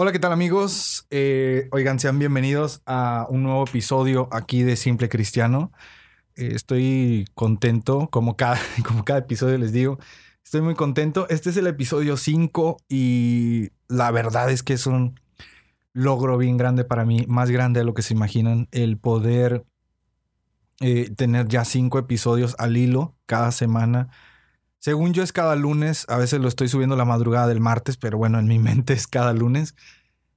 Hola, ¿qué tal amigos? Eh, oigan, sean bienvenidos a un nuevo episodio aquí de Simple Cristiano. Eh, estoy contento, como cada, como cada episodio les digo, estoy muy contento. Este es el episodio 5 y la verdad es que es un logro bien grande para mí, más grande de lo que se imaginan, el poder eh, tener ya cinco episodios al hilo cada semana. Según yo es cada lunes, a veces lo estoy subiendo la madrugada del martes, pero bueno, en mi mente es cada lunes.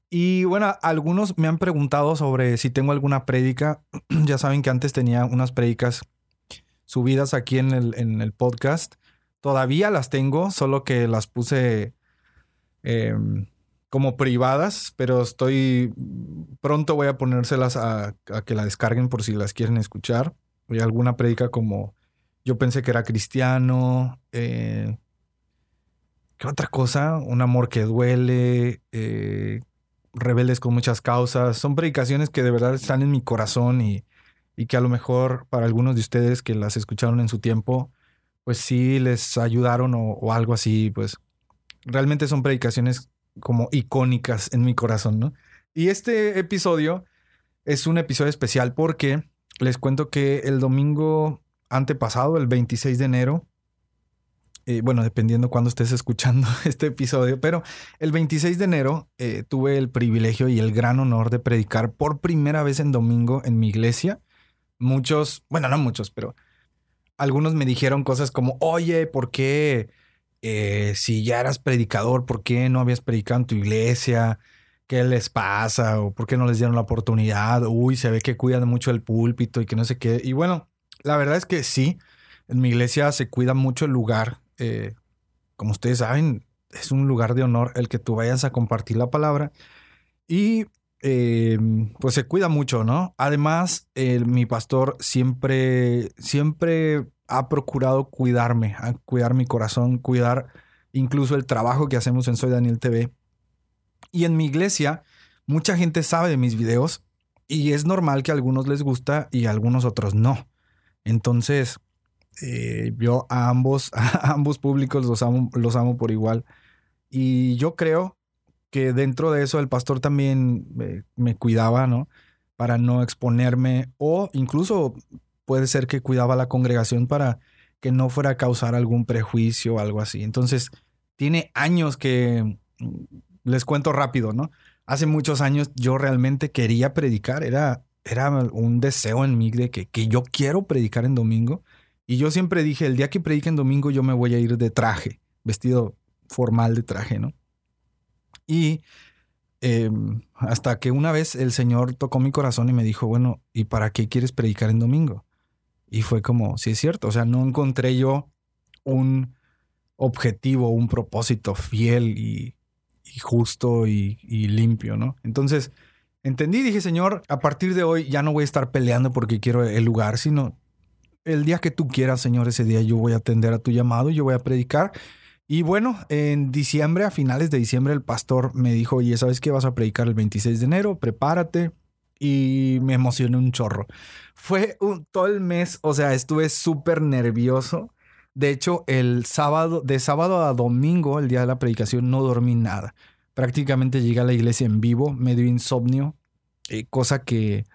Y bueno, algunos me han preguntado sobre si tengo alguna prédica. ya saben que antes tenía unas prédicas subidas aquí en el, en el podcast. Todavía las tengo, solo que las puse em, como privadas, pero estoy pronto voy a ponérselas a, que la descarguen por si las quieren escuchar. Hay alguna prédica como yo pensé que era cristiano. Eh, ¿Qué otra cosa? Un amor que duele. Eh, rebeldes con muchas causas. Son predicaciones que de verdad están en mi corazón y, y que a lo mejor para algunos de ustedes que las escucharon en su tiempo, pues sí les ayudaron o, o algo así, pues realmente son predicaciones como icónicas en mi corazón, ¿no? Y este episodio es un episodio especial porque les cuento que el domingo antepasado, el 26 de enero, eh, bueno, dependiendo cuando estés escuchando este episodio, pero el 26 de enero eh, tuve el privilegio y el gran honor de predicar por primera vez en domingo en mi iglesia. Muchos, bueno, no muchos, pero algunos me dijeron cosas como, oye, ¿por qué eh, si ya eras predicador, ¿por qué no habías predicado en tu iglesia? ¿Qué les pasa? ¿O por qué no les dieron la oportunidad? Uy, se ve que cuidan mucho el púlpito y que no sé qué. Y bueno, la verdad es que sí, en mi iglesia se cuida mucho el lugar. Eh, como ustedes saben, es un lugar de honor el que tú vayas a compartir la palabra. Y eh, pues se cuida mucho, ¿no? Además, mi pastor siempre, siempre ha procurado cuidarme, cuidar mi corazón, cuidar incluso el trabajo que hacemos en Soy Daniel TV. Y en mi iglesia, mucha gente sabe de mis videos y es normal que a algunos les gusta y a algunos otros no. Entonces, eh, yo a ambos, a ambos públicos los amo, los amo por igual. Y yo creo que dentro de eso el pastor también me, me cuidaba, ¿no? Para no exponerme o incluso puede ser que cuidaba a la congregación para que no fuera a causar algún prejuicio o algo así. Entonces, tiene años que, mm, les cuento rápido, ¿no? Hace muchos años yo realmente quería predicar, era, era un deseo en mí de que, que yo quiero predicar en domingo. Y yo siempre dije, el día que predique en domingo yo me voy a ir de traje, vestido formal de traje, ¿no? Y em, hasta que una vez el Señor tocó mi corazón y me dijo, bueno, ¿y para qué quieres predicar en domingo? Y fue como, sí es cierto, o sea, no encontré yo un objetivo, un propósito fiel y, justo y, limpio, ¿no? Entonces, entendí, dije, Señor, a partir de hoy ya no voy a estar peleando porque quiero el lugar, sino el día que tú quieras, Señor, ese día yo voy a atender a tu llamado, yo voy a predicar. Y bueno, en diciembre, a finales de diciembre, el pastor me dijo, oye, ¿sabes qué? Vas a predicar el 26 de enero, prepárate y me emocioné un chorro. Fue un, todo el mes, o sea, estuve súper nervioso. De hecho, el sábado, de sábado a domingo, el día de la predicación, no dormí nada. Prácticamente llegué a la iglesia en vivo, medio insomnio, eh, cosa que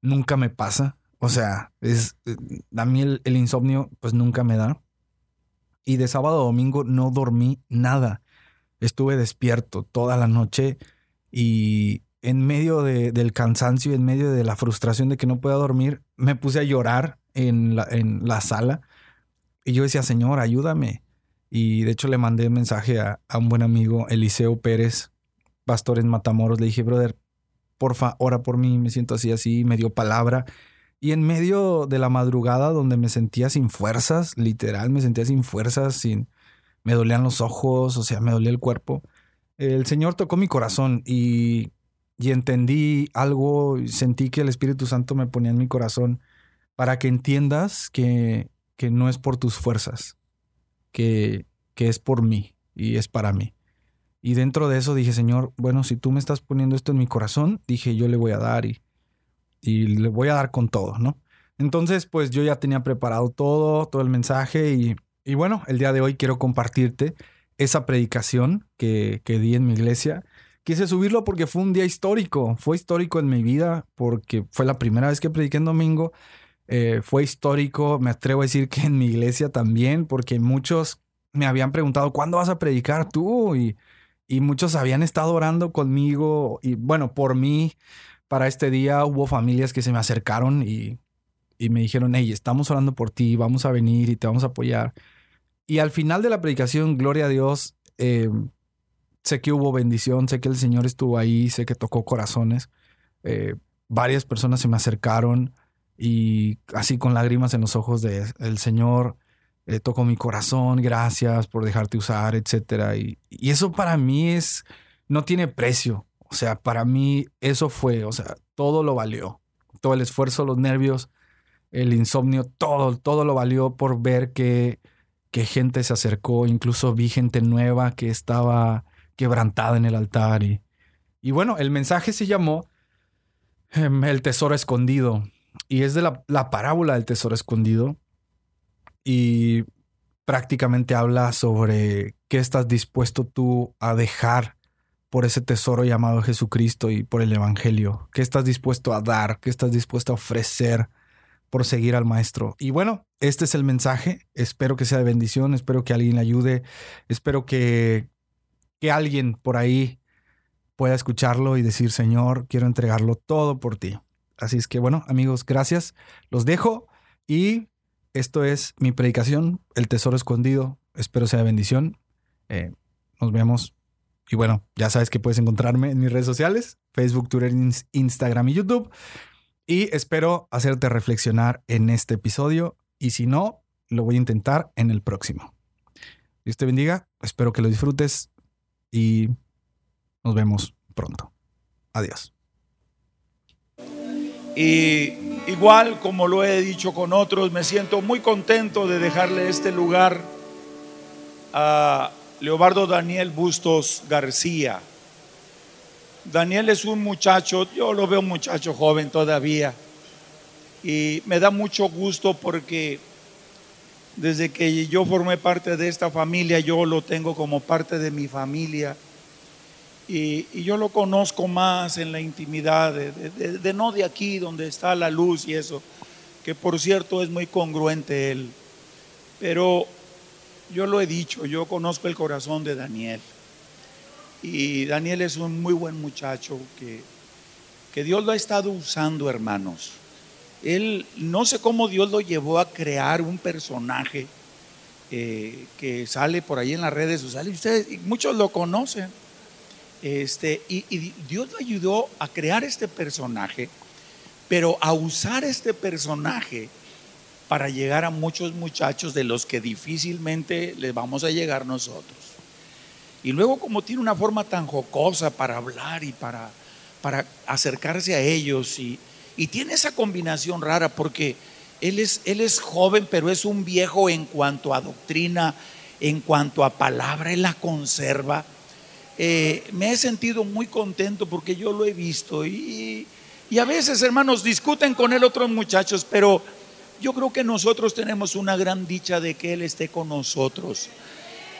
nunca me pasa. O sea, es, eh, a mí el, el insomnio pues nunca me da. Y de sábado a domingo no dormí nada. Estuve despierto toda la noche y en medio del cansancio, en medio de la frustración de que no pueda dormir, me puse a llorar en la, en la sala. Y yo decía, Señor, ayúdame. Y de hecho le mandé un mensaje a, un buen amigo, Eliseo Pérez, pastor en Matamoros. Le dije, brother, porfa, ora por mí. Me siento así, así. Me dio palabra. Y en medio de la madrugada donde me sentía sin fuerzas, literal, me sentía sin fuerzas, sin... Me dolían los ojos, o sea, me dolía el cuerpo el Señor tocó mi corazón y, y entendí algo, sentí que el Espíritu Santo me ponía en mi corazón para que entiendas que, que no es por tus fuerzas, que, que es por mí y es para mí. Y dentro de eso dije, Señor, bueno, si tú me estás poniendo esto en mi corazón, dije, yo le voy a dar y, y le voy a dar con todo, ¿no? Entonces, pues yo ya tenía preparado todo, todo el mensaje y, y bueno, el día de hoy quiero compartirte esa predicación que, que di en mi iglesia. Quise subirlo porque fue un día histórico, fue histórico en mi vida porque fue la primera vez que prediqué en domingo. Eh, fue histórico, me atrevo a decir que en mi iglesia también, porque muchos me habían preguntado, ¿cuándo vas a predicar tú? Y, y muchos habían estado orando conmigo y bueno, por mí, para este día hubo familias que se me acercaron y, y me dijeron, hey, estamos orando por ti, vamos a venir y te vamos a apoyar. Y al final de la predicación, gloria a Dios, eh, sé que hubo bendición, sé que el Señor estuvo ahí, sé que tocó corazones. Eh, varias personas se me acercaron y así con lágrimas en los ojos de el Señor eh, tocó mi corazón, gracias por dejarte usar. Y, y, eso para mí es, no tiene precio. O sea, para mí eso fue, o sea, todo lo valió. Todo el esfuerzo, los nervios, el insomnio, todo, todo lo valió por ver que que gente se acercó, incluso vi gente nueva que estaba quebrantada en el altar. Y, y bueno, el mensaje se llamó em, El Tesoro Escondido y es de la, la parábola del Tesoro Escondido y prácticamente habla sobre qué estás dispuesto tú a dejar por ese tesoro llamado Jesucristo y por el Evangelio, qué estás dispuesto a dar, qué estás dispuesto a ofrecer por seguir al maestro. Y bueno, este es el mensaje. Espero que sea de bendición, espero que alguien le ayude, espero que, que alguien por ahí pueda escucharlo y decir, Señor, quiero entregarlo todo por ti. Así es que bueno, amigos, gracias. Los dejo y esto es mi predicación, el tesoro escondido. Espero sea bendición. Eh, nos vemos. Y bueno, ya sabes que puedes encontrarme en mis redes sociales, Facebook, Twitter, Instagram y YouTube. Y espero hacerte reflexionar en este episodio y si no, lo voy a intentar en el próximo. Dios te bendiga, espero que lo disfrutes y nos vemos pronto. Adiós. Y igual como lo he dicho con otros, me siento muy contento de dejarle este lugar a Leobardo Daniel Bustos García Daniel es un muchacho, yo lo veo un muchacho joven todavía, y me da mucho gusto porque desde que yo formé parte de esta familia, yo lo tengo como parte de mi familia. Y, yo lo conozco más en la intimidad, de, no de aquí donde está la luz y eso, que por cierto es muy congruente él. Pero yo lo he dicho, yo conozco el corazón de Daniel. Y Daniel es un muy buen muchacho que, que Dios lo ha estado usando, hermanos. Él, no sé cómo Dios lo llevó a crear un personaje eh, que sale por ahí en las redes sociales. Ustedes, muchos lo conocen. Este, y, y Dios lo ayudó a crear este personaje, pero a usar este personaje para llegar a muchos muchachos de los que difícilmente les vamos a llegar nosotros. Y luego como tiene una forma tan jocosa para hablar y para, para acercarse a ellos y, tiene esa combinación rara porque él es, él es joven pero es un viejo en cuanto a doctrina, en cuanto a palabra, él la conserva. Eh, me he sentido muy contento porque yo lo he visto y, y a veces hermanos discuten con él otros muchachos, pero yo creo que nosotros tenemos una gran dicha de que él esté con nosotros.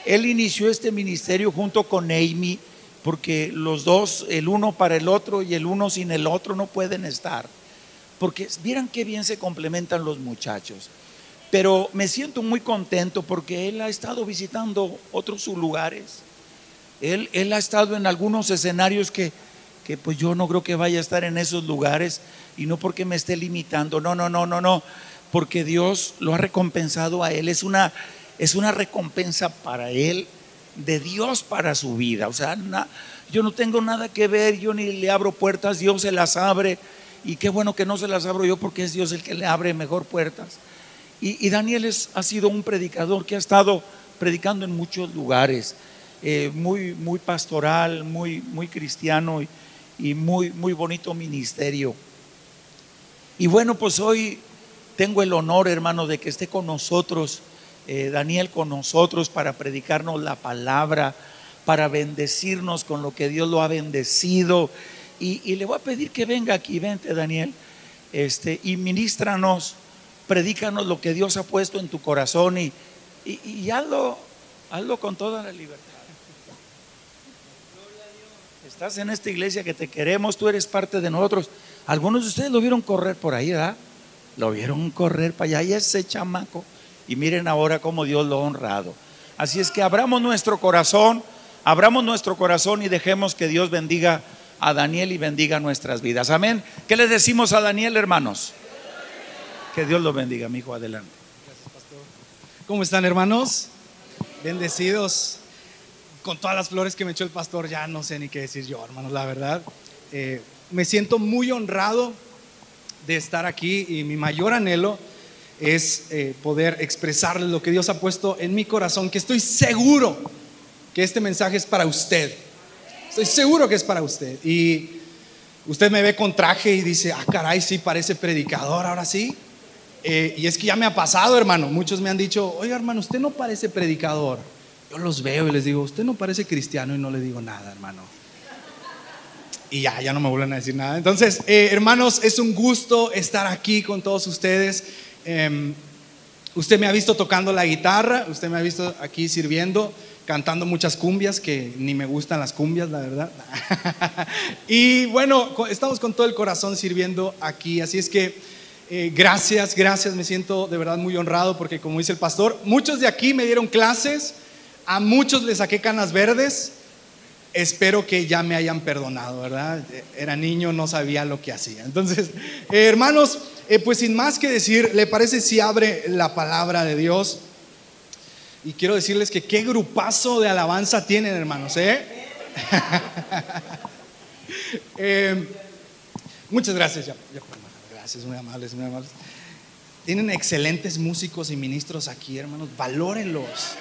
Él inició este ministerio junto con Amy, porque los dos, el uno para el otro y el uno sin el otro, no pueden estar. Porque vieran qué bien se complementan los muchachos. Pero me siento muy contento porque él ha estado visitando otros lugares. Él, él ha estado en algunos escenarios que, que pues yo no creo que vaya a estar en esos lugares y no porque me esté limitando, no, no, no, no, no, porque Dios lo ha recompensado a él. Es una es una recompensa para él, de Dios para su vida. O sea, yo no tengo nada que ver, yo ni le abro puertas, Dios se las abre. Y qué bueno que no se las abro yo porque es Dios el que le abre mejor puertas. Y, Daniel ha sido un predicador que ha estado predicando en muchos lugares. Eh, muy, muy pastoral, muy, muy cristiano y, muy, muy bonito ministerio. Y bueno, pues hoy tengo el honor, hermano, de que esté con nosotros, eh, Daniel con nosotros para predicarnos la palabra, para bendecirnos con lo que Dios lo ha bendecido. Y, le voy a pedir que venga aquí, vente Daniel, este, y ministranos, predícanos lo que Dios ha puesto en tu corazón y, y, y hazlo, hazlo con toda la libertad. En esta iglesia que te queremos, tú eres parte de nosotros. Algunos de ustedes lo vieron correr por ahí, ¿verdad? Lo vieron correr para allá y ese chamaco. Y miren ahora cómo Dios lo ha honrado. Así es que abramos nuestro corazón, abramos nuestro corazón y dejemos que Dios bendiga a Daniel y bendiga nuestras vidas. Amén. ¿Qué le decimos a Daniel, hermanos? Que Dios lo bendiga, mi hijo. Adelante. ¿Cómo están, hermanos? Bendecidos. Con todas las flores que me echó el pastor, ya no sé ni qué decir yo, hermanos, la verdad. Eh, me siento muy honrado de estar aquí y mi mayor anhelo es eh, poder expresarles lo que Dios ha puesto en mi corazón, que estoy seguro que este mensaje es para usted. Estoy seguro que es para usted. Y usted me ve con traje y dice, ah, caray, sí, parece predicador, ahora sí. Eh, y es que ya me ha pasado, hermano. Muchos me han dicho, oiga, hermano, usted no parece predicador. Yo los veo y les digo, usted no parece cristiano y no le digo nada, hermano y ya, ya no me vuelven a decir nada. Entonces, eh, hermanos, es un gusto estar aquí con todos ustedes. Em, usted me ha visto tocando la guitarra, usted me ha visto aquí sirviendo, cantando muchas cumbias, que ni me gustan las cumbias, la verdad. y bueno, estamos con todo el corazón sirviendo aquí, así es que eh, gracias, gracias, me siento de verdad muy honrado porque como dice el pastor, muchos de aquí me dieron clases, a muchos les saqué canas verdes espero que ya me hayan perdonado, ¿verdad? Era niño, no sabía lo que hacía. Entonces, eh, hermanos, eh, pues sin más que decir, ¿le parece si abre la palabra de Dios? Y quiero decirles que qué grupazo de alabanza tienen, hermanos, ¿eh? eh muchas gracias, ya, gracias, muy amables, muy amables. Tienen excelentes músicos y ministros aquí, hermanos. Valórenlos.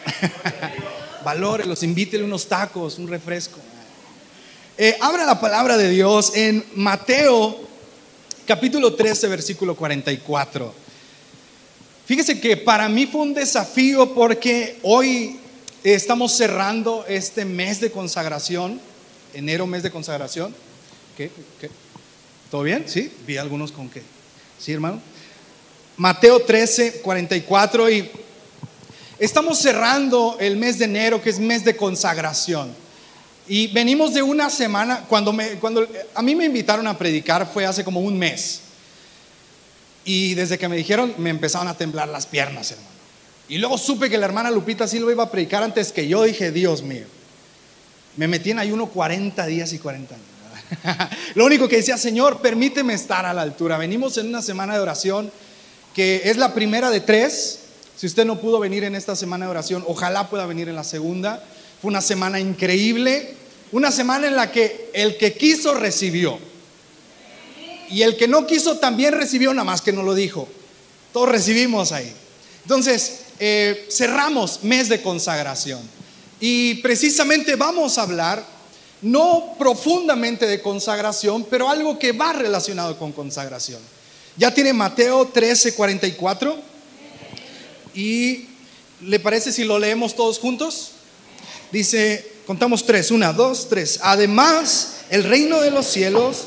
Valórenlos. Invítenle unos tacos, un refresco. Eh, abra la palabra de Dios en Mateo capítulo 13, versículo 44. Fíjese que para mí fue un desafío porque hoy estamos cerrando este mes de consagración, enero mes de consagración. ¿Qué? ¿Todo bien? ¿Sí? Vi algunos con qué. ¿Sí, hermano? Mateo 13, 44 y estamos cerrando el mes de enero que es mes de consagración. Y venimos de una semana, cuando, me, cuando a mí me invitaron a predicar fue hace como un mes. Y desde que me dijeron me empezaron a temblar las piernas, hermano. Y luego supe que la hermana Lupita sí lo iba a predicar antes que yo. Dije, Dios mío. Me metí en ayuno 40 días y 40 años. lo único que decía, Señor, permíteme estar a la altura. Venimos en una semana de oración que es la primera de tres. Si usted no pudo venir en esta semana de oración, ojalá pueda venir en la segunda. Fue una semana increíble, una semana en la que el que quiso recibió. Y el que no quiso también recibió, nada más que no lo dijo. Todos recibimos ahí. Entonces, eh, cerramos mes de consagración. Y precisamente vamos a hablar, no profundamente de consagración, pero algo que va relacionado con consagración. Ya tiene Mateo 13, 44. Y le parece si lo leemos todos juntos. Dice, contamos tres, una, dos, tres. Además, el reino de los cielos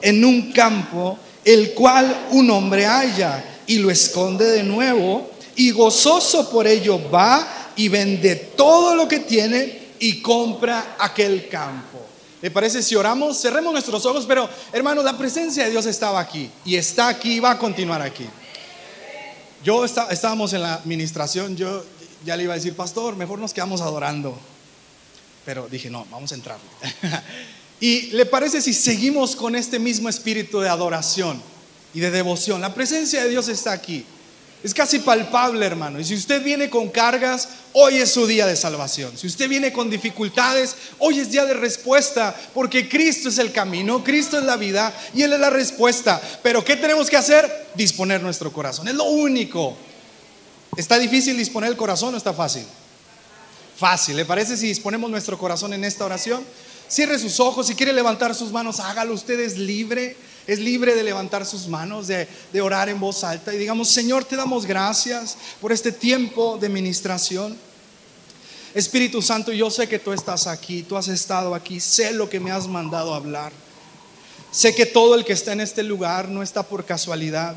en un campo, el cual un hombre halla y lo esconde de nuevo, y gozoso por ello va y vende todo lo que tiene y compra aquel campo. ¿Le parece si oramos? Cerremos nuestros ojos, pero hermanos, la presencia de Dios estaba aquí y está aquí y va a continuar aquí. Yo estábamos en la administración, yo ya le iba a decir, pastor, mejor nos quedamos adorando. Pero dije, no, vamos a entrar. y le parece si seguimos con este mismo espíritu de adoración y de devoción. La presencia de Dios está aquí. Es casi palpable, hermano. Y si usted viene con cargas, hoy es su día de salvación. Si usted viene con dificultades, hoy es día de respuesta, porque Cristo es el camino, Cristo es la vida y Él es la respuesta. Pero ¿qué tenemos que hacer? Disponer nuestro corazón. Es lo único. ¿Está difícil disponer el corazón o está fácil? Fácil. ¿Le parece si disponemos nuestro corazón en esta oración? Cierre sus ojos, si quiere levantar sus manos, hágalo. Usted es libre, es libre de levantar sus manos, de, de orar en voz alta y digamos, Señor, te damos gracias por este tiempo de ministración. Espíritu Santo, yo sé que tú estás aquí, tú has estado aquí, sé lo que me has mandado hablar. Sé que todo el que está en este lugar no está por casualidad.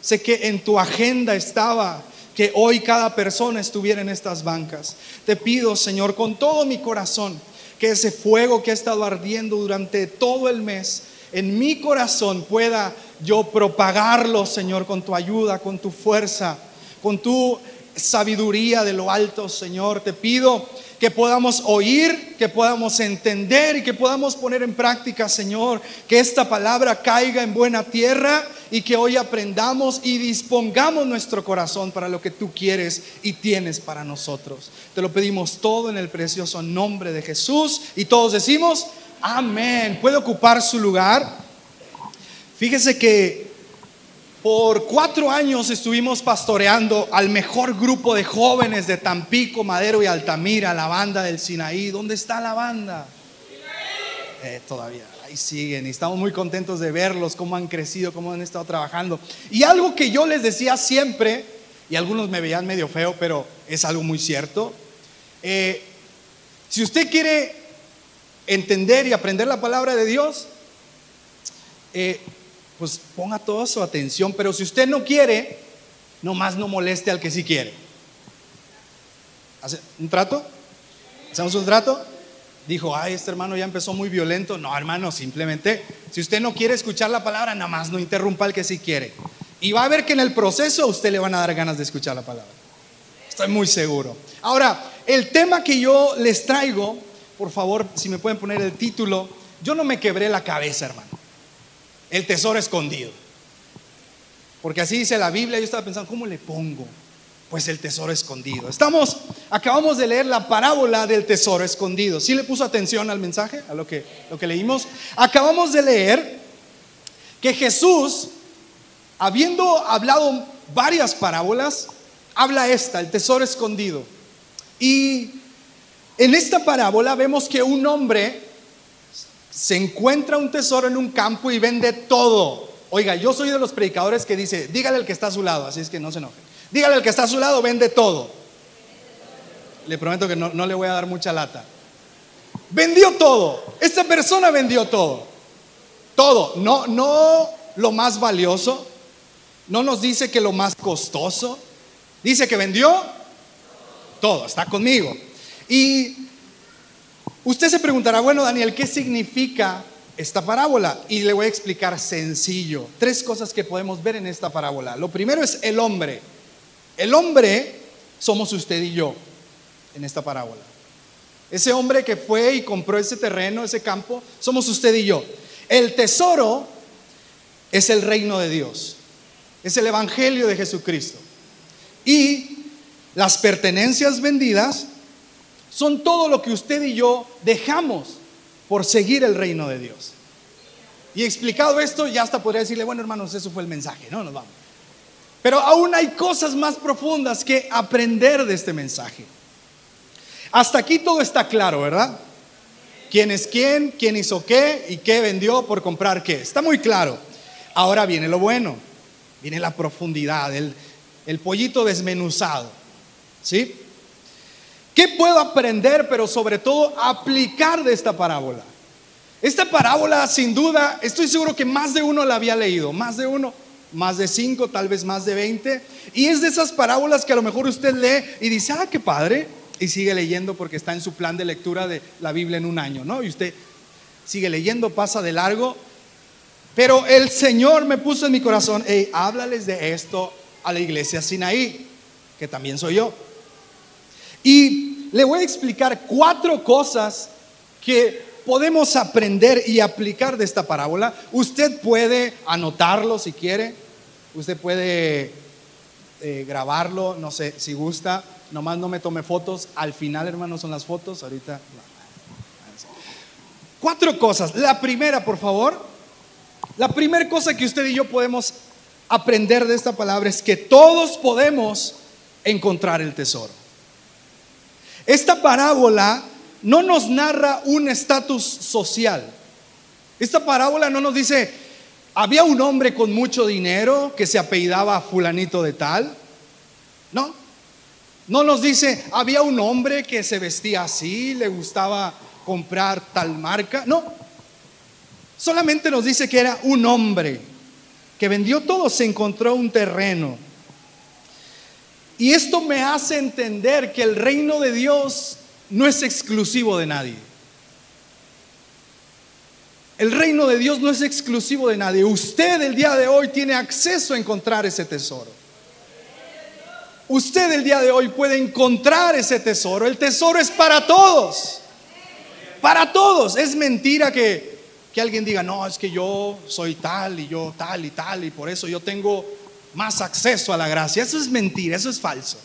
Sé que en tu agenda estaba que hoy cada persona estuviera en estas bancas. Te pido, Señor, con todo mi corazón, que ese fuego que ha estado ardiendo durante todo el mes en mi corazón pueda yo propagarlo, Señor, con tu ayuda, con tu fuerza, con tu sabiduría de lo alto, Señor. Te pido que podamos oír, que podamos entender y que podamos poner en práctica, Señor, que esta palabra caiga en buena tierra y que hoy aprendamos y dispongamos nuestro corazón para lo que tú quieres y tienes para nosotros. Te lo pedimos todo en el precioso nombre de Jesús y todos decimos, amén. ¿Puede ocupar su lugar? Fíjese que por cuatro años estuvimos pastoreando al mejor grupo de jóvenes de Tampico, Madero y Altamira, la banda del Sinaí. ¿Dónde está la banda? Eh, todavía, ahí siguen y estamos muy contentos de verlos, cómo han crecido, cómo han estado trabajando. Y algo que yo les decía siempre, y algunos me veían medio feo, pero es algo muy cierto. Eh, si usted quiere entender y aprender la palabra de Dios, eh, pues ponga toda su atención, pero si usted no quiere, nomás no moleste al que sí quiere. ¿Hace un trato? ¿Hacemos un trato? Dijo, ay, este hermano ya empezó muy violento. No, hermano, simplemente, si usted no quiere escuchar la palabra, nada más no interrumpa al que sí quiere. Y va a ver que en el proceso a usted le van a dar ganas de escuchar la palabra. Estoy muy seguro. Ahora, el tema que yo les traigo, por favor, si me pueden poner el título, yo no me quebré la cabeza, hermano el tesoro escondido. Porque así dice la Biblia, yo estaba pensando, ¿cómo le pongo? Pues el tesoro escondido. Estamos, acabamos de leer la parábola del tesoro escondido. ¿Sí le puso atención al mensaje, a lo que, lo que leímos? Acabamos de leer que Jesús, habiendo hablado varias parábolas, habla esta, el tesoro escondido. Y en esta parábola vemos que un hombre se encuentra un tesoro en un campo y vende todo. Oiga, yo soy de los predicadores que dice, dígale al que está a su lado, así es que no se enoje. Dígale al que está a su lado, vende todo. Le prometo que no, no le voy a dar mucha lata. Vendió todo. Esta persona vendió todo. Todo. No, no lo más valioso. No nos dice que lo más costoso. Dice que vendió todo. Está conmigo. Y Usted se preguntará, bueno, Daniel, ¿qué significa esta parábola? Y le voy a explicar sencillo. Tres cosas que podemos ver en esta parábola. Lo primero es el hombre. El hombre somos usted y yo en esta parábola. Ese hombre que fue y compró ese terreno, ese campo, somos usted y yo. El tesoro es el reino de Dios. Es el evangelio de Jesucristo. Y las pertenencias vendidas son todo lo que usted y yo dejamos por seguir el reino de Dios. Y explicado esto, ya hasta podría decirle, bueno hermanos, eso fue el mensaje, no nos vamos. Pero aún hay cosas más profundas que aprender de este mensaje. Hasta aquí todo está claro, ¿verdad? ¿Quién es quién? ¿Quién hizo qué? ¿Y qué vendió por comprar qué? Está muy claro. Ahora viene lo bueno, viene la profundidad, el, el pollito desmenuzado. ¿Sí? ¿Qué puedo aprender, pero sobre todo aplicar de esta parábola? Esta parábola, sin duda, estoy seguro que más de uno la había leído, más de uno, más de cinco, tal vez más de veinte. Y es de esas parábolas que a lo mejor usted lee y dice, ah, qué padre, y sigue leyendo porque está en su plan de lectura de la Biblia en un año, ¿no? Y usted sigue leyendo, pasa de largo. Pero el Señor me puso en mi corazón, hey, háblales de esto a la iglesia Sinaí, que también soy yo. Y le voy a explicar cuatro cosas que podemos aprender y aplicar de esta parábola. Usted puede anotarlo si quiere, usted puede eh, grabarlo, no sé si gusta, nomás no me tome fotos. Al final, hermanos, son las fotos, ahorita. Cuatro cosas. La primera, por favor, la primera cosa que usted y yo podemos aprender de esta palabra es que todos podemos encontrar el tesoro. Esta parábola no nos narra un estatus social. Esta parábola no nos dice, había un hombre con mucho dinero que se apellidaba fulanito de tal. No. No nos dice, había un hombre que se vestía así, le gustaba comprar tal marca. No. Solamente nos dice que era un hombre que vendió todo, se encontró un terreno. Y esto me hace entender que el reino de Dios no es exclusivo de nadie. El reino de Dios no es exclusivo de nadie. Usted el día de hoy tiene acceso a encontrar ese tesoro. Usted el día de hoy puede encontrar ese tesoro. El tesoro es para todos. Para todos. Es mentira que que alguien diga, no, es que yo soy tal y yo tal y tal y por eso yo tengo más acceso a la gracia. Eso es mentira, eso es falso.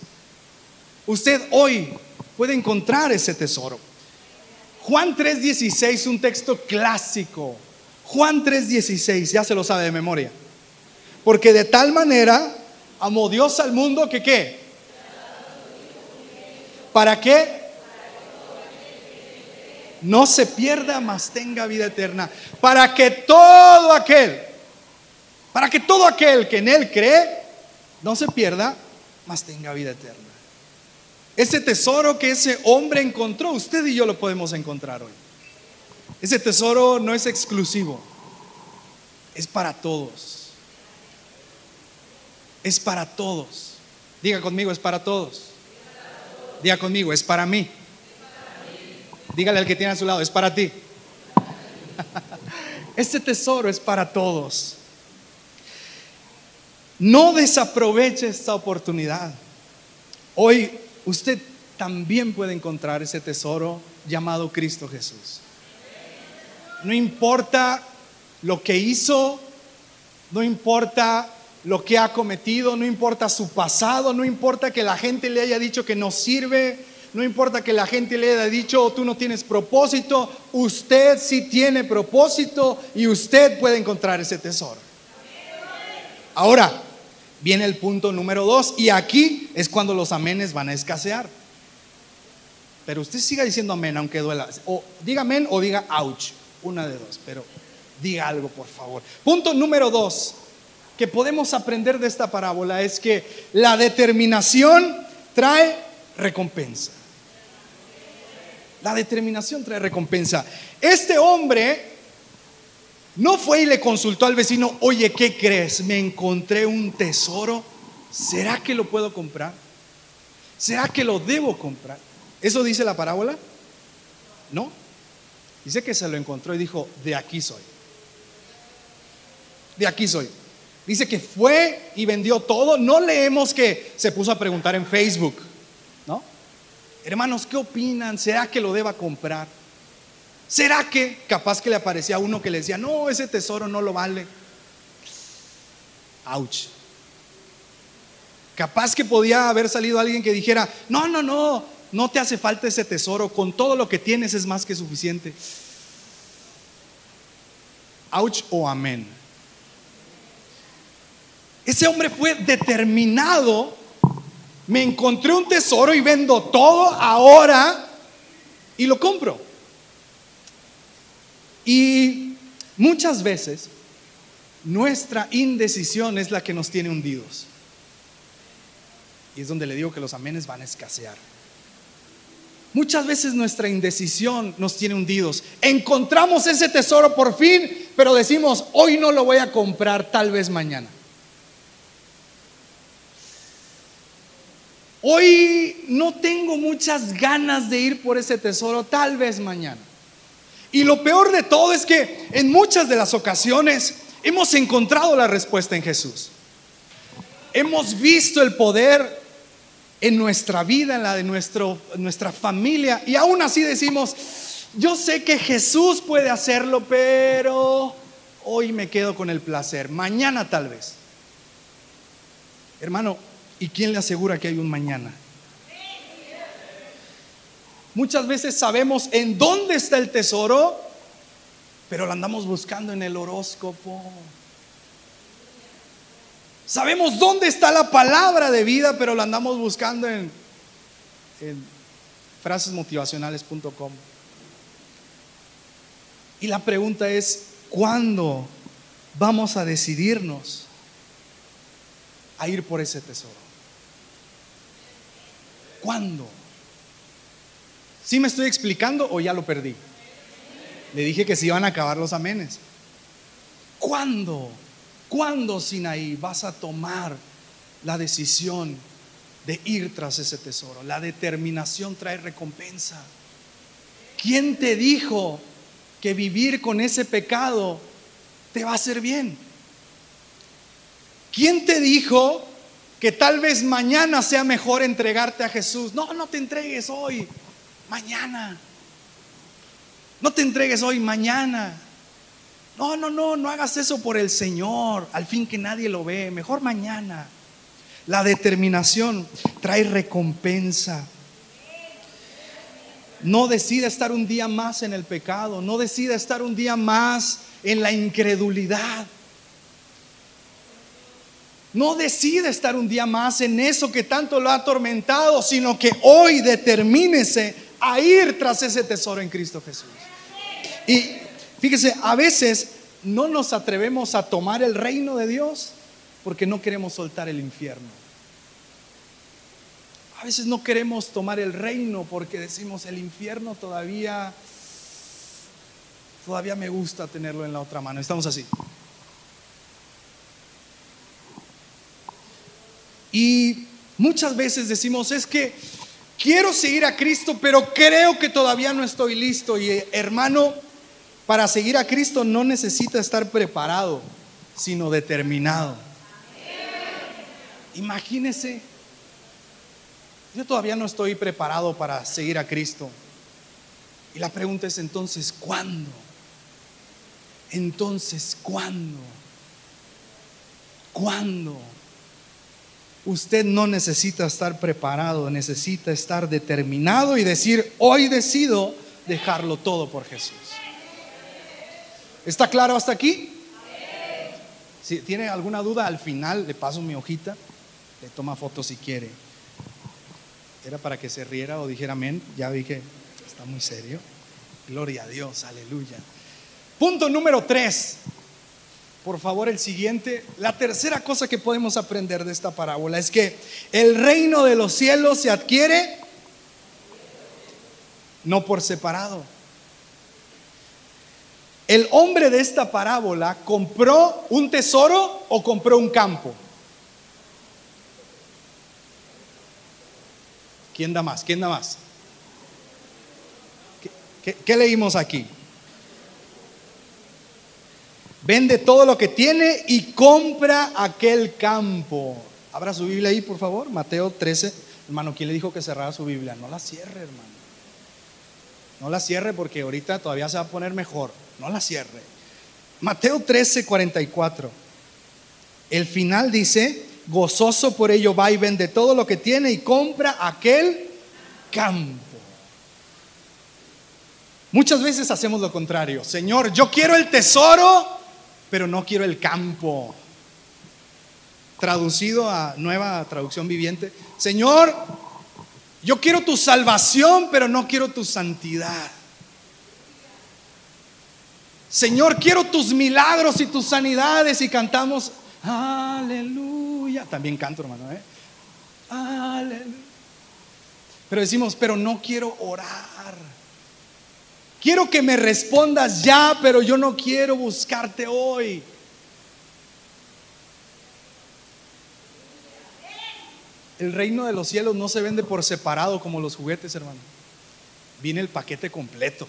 Usted hoy puede encontrar ese tesoro. Juan 3:16, un texto clásico. Juan 3:16, ya se lo sabe de memoria. Porque de tal manera amó Dios al mundo que qué? ¿Para qué? no se pierda, mas tenga vida eterna. Para que todo aquel, para que todo aquel que en Él cree, no se pierda, mas tenga vida eterna. Ese tesoro que ese hombre encontró, usted y yo lo podemos encontrar hoy. Ese tesoro no es exclusivo, es para todos. Es para todos. Diga conmigo, es para todos. Diga conmigo, es para mí. Dígale al que tiene a su lado, es para ti. Este tesoro es para todos. No desaproveche esta oportunidad. Hoy usted también puede encontrar ese tesoro llamado Cristo Jesús. No importa lo que hizo, no importa lo que ha cometido, no importa su pasado, no importa que la gente le haya dicho que no sirve, no importa que la gente le haya dicho, tú no tienes propósito, usted sí tiene propósito y usted puede encontrar ese tesoro. Ahora, viene el punto número dos y aquí es cuando los amenes van a escasear. Pero usted siga diciendo amén aunque duela. O diga amén o diga ouch. Una de dos, pero diga algo por favor. Punto número dos que podemos aprender de esta parábola es que la determinación trae recompensa. La determinación trae recompensa. Este hombre no fue y le consultó al vecino, oye, ¿qué crees? Me encontré un tesoro. ¿Será que lo puedo comprar? ¿Será que lo debo comprar? ¿Eso dice la parábola? No. Dice que se lo encontró y dijo, de aquí soy. De aquí soy. Dice que fue y vendió todo. No leemos que se puso a preguntar en Facebook. Hermanos, ¿qué opinan? ¿Será que lo deba comprar? ¿Será que capaz que le aparecía uno que le decía, no, ese tesoro no lo vale? Ouch. Capaz que podía haber salido alguien que dijera, no, no, no, no te hace falta ese tesoro, con todo lo que tienes es más que suficiente. Ouch o amén. Ese hombre fue determinado me encontré un tesoro y vendo todo ahora y lo compro. Y muchas veces nuestra indecisión es la que nos tiene hundidos. Y es donde le digo que los amenes van a escasear. Muchas veces nuestra indecisión nos tiene hundidos. Encontramos ese tesoro por fin, pero decimos, hoy no lo voy a comprar, tal vez mañana. Hoy no tengo muchas ganas de ir por ese tesoro, tal vez mañana. Y lo peor de todo es que en muchas de las ocasiones hemos encontrado la respuesta en Jesús. Hemos visto el poder en nuestra vida, en la de nuestro, nuestra familia, y aún así decimos, yo sé que Jesús puede hacerlo, pero hoy me quedo con el placer, mañana tal vez. Hermano, ¿Y quién le asegura que hay un mañana? Muchas veces sabemos en dónde está el tesoro, pero lo andamos buscando en el horóscopo. Sabemos dónde está la palabra de vida, pero la andamos buscando en, en frasesmotivacionales.com. Y la pregunta es, ¿cuándo vamos a decidirnos a ir por ese tesoro? ¿Cuándo? ¿Sí me estoy explicando o ya lo perdí? Le dije que se iban a acabar los amenes. ¿Cuándo? ¿Cuándo, Sinaí, vas a tomar la decisión de ir tras ese tesoro? La determinación trae recompensa. ¿Quién te dijo que vivir con ese pecado te va a hacer bien? ¿Quién te dijo que tal vez mañana sea mejor entregarte a Jesús? No, no te entregues hoy, mañana. No te entregues hoy, mañana. No, no, no, no hagas eso por el Señor, al fin que nadie lo ve, mejor mañana. La determinación trae recompensa. No decida estar un día más en el pecado, no decida estar un día más en la incredulidad. No decida estar un día más en eso que tanto lo ha atormentado, sino que hoy determínese a ir tras ese tesoro en Cristo Jesús. Y Fíjese, a veces no nos atrevemos a tomar el reino de Dios porque no queremos soltar el infierno. A veces no queremos tomar el reino porque decimos el infierno todavía todavía me gusta tenerlo en la otra mano. Estamos así. Y muchas veces decimos, es que quiero seguir a Cristo, pero creo que todavía no estoy listo. Y hermano, para seguir a Cristo no necesita estar preparado, sino determinado. Imagínese, yo todavía no estoy preparado para seguir a Cristo. Y la pregunta es entonces, ¿cuándo? Entonces, ¿cuándo? ¿Cuándo? Usted no necesita estar preparado, necesita estar determinado y decir, hoy decido dejarlo todo por Jesús. ¿Está claro hasta aquí? Si tiene alguna duda, al final le paso mi hojita, le toma foto si quiere. Era para que se riera o dijera amén. Ya vi que está muy serio. Gloria a Dios, aleluya. Punto número tres. Por favor, el siguiente. La tercera cosa que podemos aprender de esta parábola es que el reino de los cielos se adquiere no por separado. ¿El hombre de esta parábola compró un tesoro o compró un campo? ¿Quién da más? ¿Quién da más? ¿Qué, leímos aquí? Vende todo lo que tiene y compra aquel campo. Abra su Biblia ahí, por favor. Mateo 13. Hermano, ¿quién le dijo que cerrara su Biblia? No la cierre, hermano. No la cierre porque ahorita todavía se va a poner mejor no la cierre. Mateo 13, 44. El final dice, gozoso por ello va y vende todo lo que tiene y compra aquel campo. Muchas veces hacemos lo contrario. Señor, yo quiero el tesoro, pero no quiero el campo. Traducido a nueva traducción viviente. Señor, yo quiero tu salvación, pero no quiero tu santidad. Señor, quiero tus milagros y tus sanidades y cantamos, aleluya. También canto, hermano, ¿eh? Aleluya. Pero decimos, pero no quiero orar. Quiero que me respondas ya, pero yo no quiero buscarte hoy. El reino de los cielos no se vende por separado como los juguetes, hermano. Viene el paquete completo.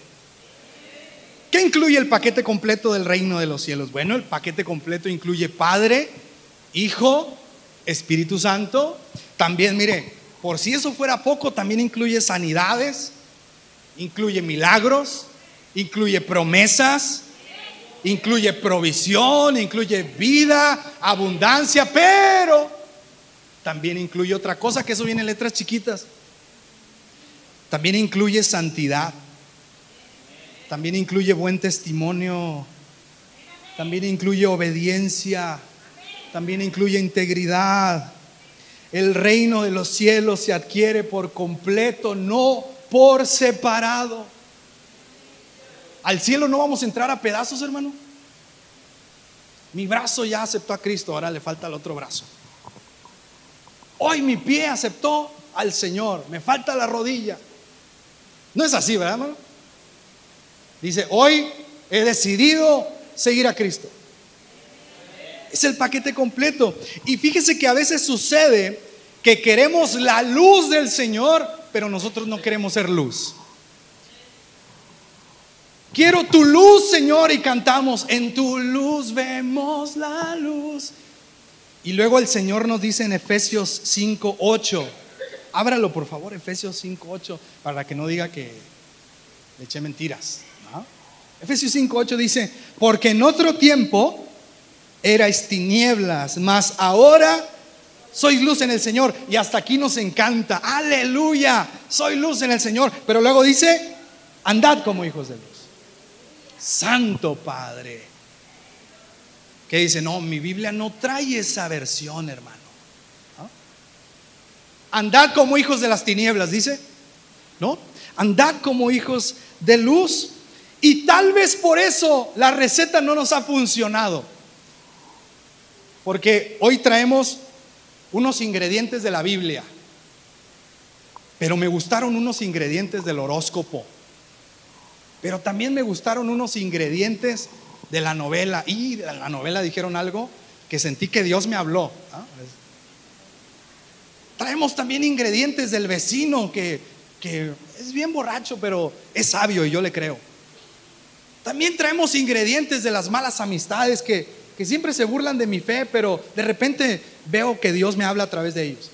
¿Qué incluye el paquete completo del reino de los cielos? Bueno, el paquete completo incluye Padre, Hijo, Espíritu Santo. También, mire, por si eso fuera poco, también incluye sanidades, incluye milagros, incluye promesas, incluye provisión, incluye vida, abundancia, pero también incluye otra cosa, que eso viene en letras chiquitas. También incluye santidad. También incluye buen testimonio. También incluye obediencia. también incluye integridad. El reino de los cielos se adquiere por completo, no por separado. Al cielo no vamos a entrar a pedazos, hermano. Mi brazo ya aceptó a Cristo, ahora le falta el otro brazo. Hoy mi pie aceptó al Señor, me falta la rodilla. No es así, ¿verdad, hermano? Dice, hoy he decidido seguir a Cristo. Es el paquete completo. Y fíjese que a veces sucede que queremos la luz del Señor, pero nosotros no queremos ser luz. Quiero tu luz, Señor, y cantamos, en tu luz vemos la luz. Y luego el Señor nos dice en Efesios 5, 8, ábralo por favor, Efesios 5, 8, para que no diga que le eché mentiras. Efesios 5, 8 dice, porque en otro tiempo erais tinieblas, mas ahora sois luz en el Señor. Y hasta aquí nos encanta, aleluya, soy luz en el Señor. Pero luego dice, andad como hijos de luz. Santo Padre. Que dice, no, mi Biblia no trae esa versión, hermano. Andad como hijos de las tinieblas, dice. ¿No? Andad como hijos de luz. Y tal vez por eso la receta no nos ha funcionado. Porque hoy traemos unos ingredientes de la Biblia. Pero me gustaron unos ingredientes del horóscopo. Pero también me gustaron unos ingredientes de la novela. Y de la novela dijeron algo que sentí que Dios me habló. Traemos también ingredientes del vecino que, que es bien borracho, pero es sabio y yo le creo. También traemos ingredientes de las malas amistades que, que siempre se burlan de mi fe, pero de repente veo que Dios me habla a través de ellos.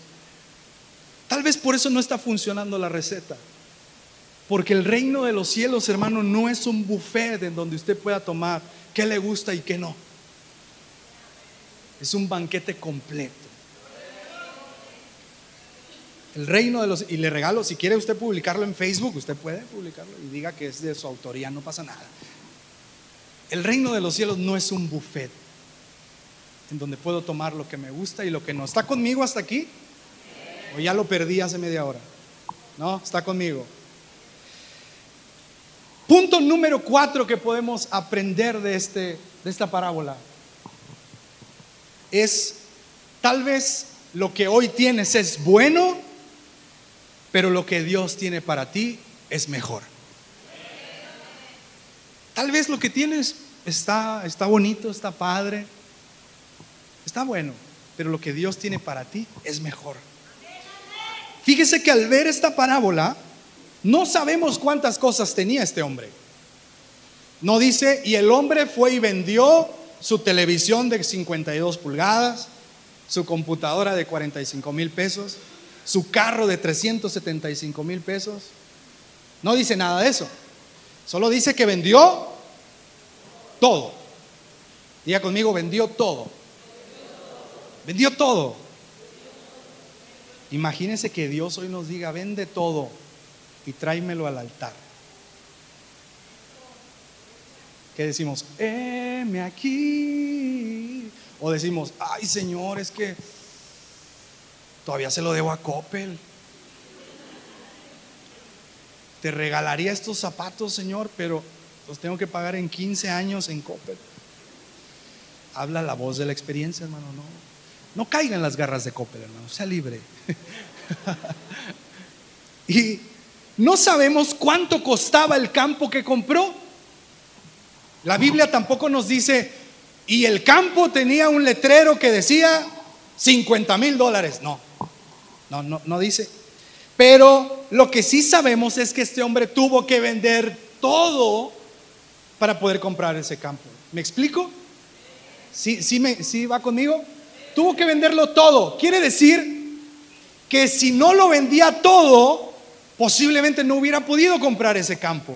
Tal vez por eso no está funcionando la receta. Porque el reino de los cielos, hermano, no es un buffet en donde usted pueda tomar qué le gusta y qué no. Es un banquete completo. El reino de los... Y le regalo, si quiere usted publicarlo en Facebook, usted puede publicarlo y diga que es de su autoría, no pasa nada. El reino de los cielos no es un buffet en donde puedo tomar lo que me gusta y lo que no. ¿Está conmigo hasta aquí? ¿O ya lo perdí hace media hora? No, está conmigo. Punto número cuatro que podemos aprender de, este, de esta parábola es tal vez lo que hoy tienes es bueno, pero lo que Dios tiene para ti es mejor. Tal vez lo que tienes está, está bonito, está padre, está bueno, pero lo que Dios tiene para ti es mejor. Fíjese que al ver esta parábola, no sabemos cuántas cosas tenía este hombre. No dice, y el hombre fue y vendió su televisión de 52 pulgadas, su computadora de 45 mil pesos, su carro de 375 mil pesos. No dice nada de eso. Solo dice que vendió todo. Diga conmigo, vendió todo. Vendió todo. Imagínense que Dios hoy nos diga, vende todo y tráemelo al altar. ¿Qué decimos? Heme aquí. O decimos, ay Señor, es que todavía se lo debo a Coppel. Te regalaría estos zapatos, Señor, pero los tengo que pagar en 15 años en Coppel. Habla la voz de la experiencia, hermano, no. No caiga en las garras de Coppel, hermano, sea libre. y no sabemos cuánto costaba el campo que compró. La Biblia tampoco nos dice, y el campo tenía un letrero que decía 50 mil dólares. No, no, no, no dice. Pero lo que sí sabemos es que este hombre tuvo que vender todo para poder comprar ese campo. ¿Me explico? ¿Sí, sí, me, sí va conmigo? Tuvo que venderlo todo. Quiere decir que si no lo vendía todo, posiblemente no hubiera podido comprar ese campo.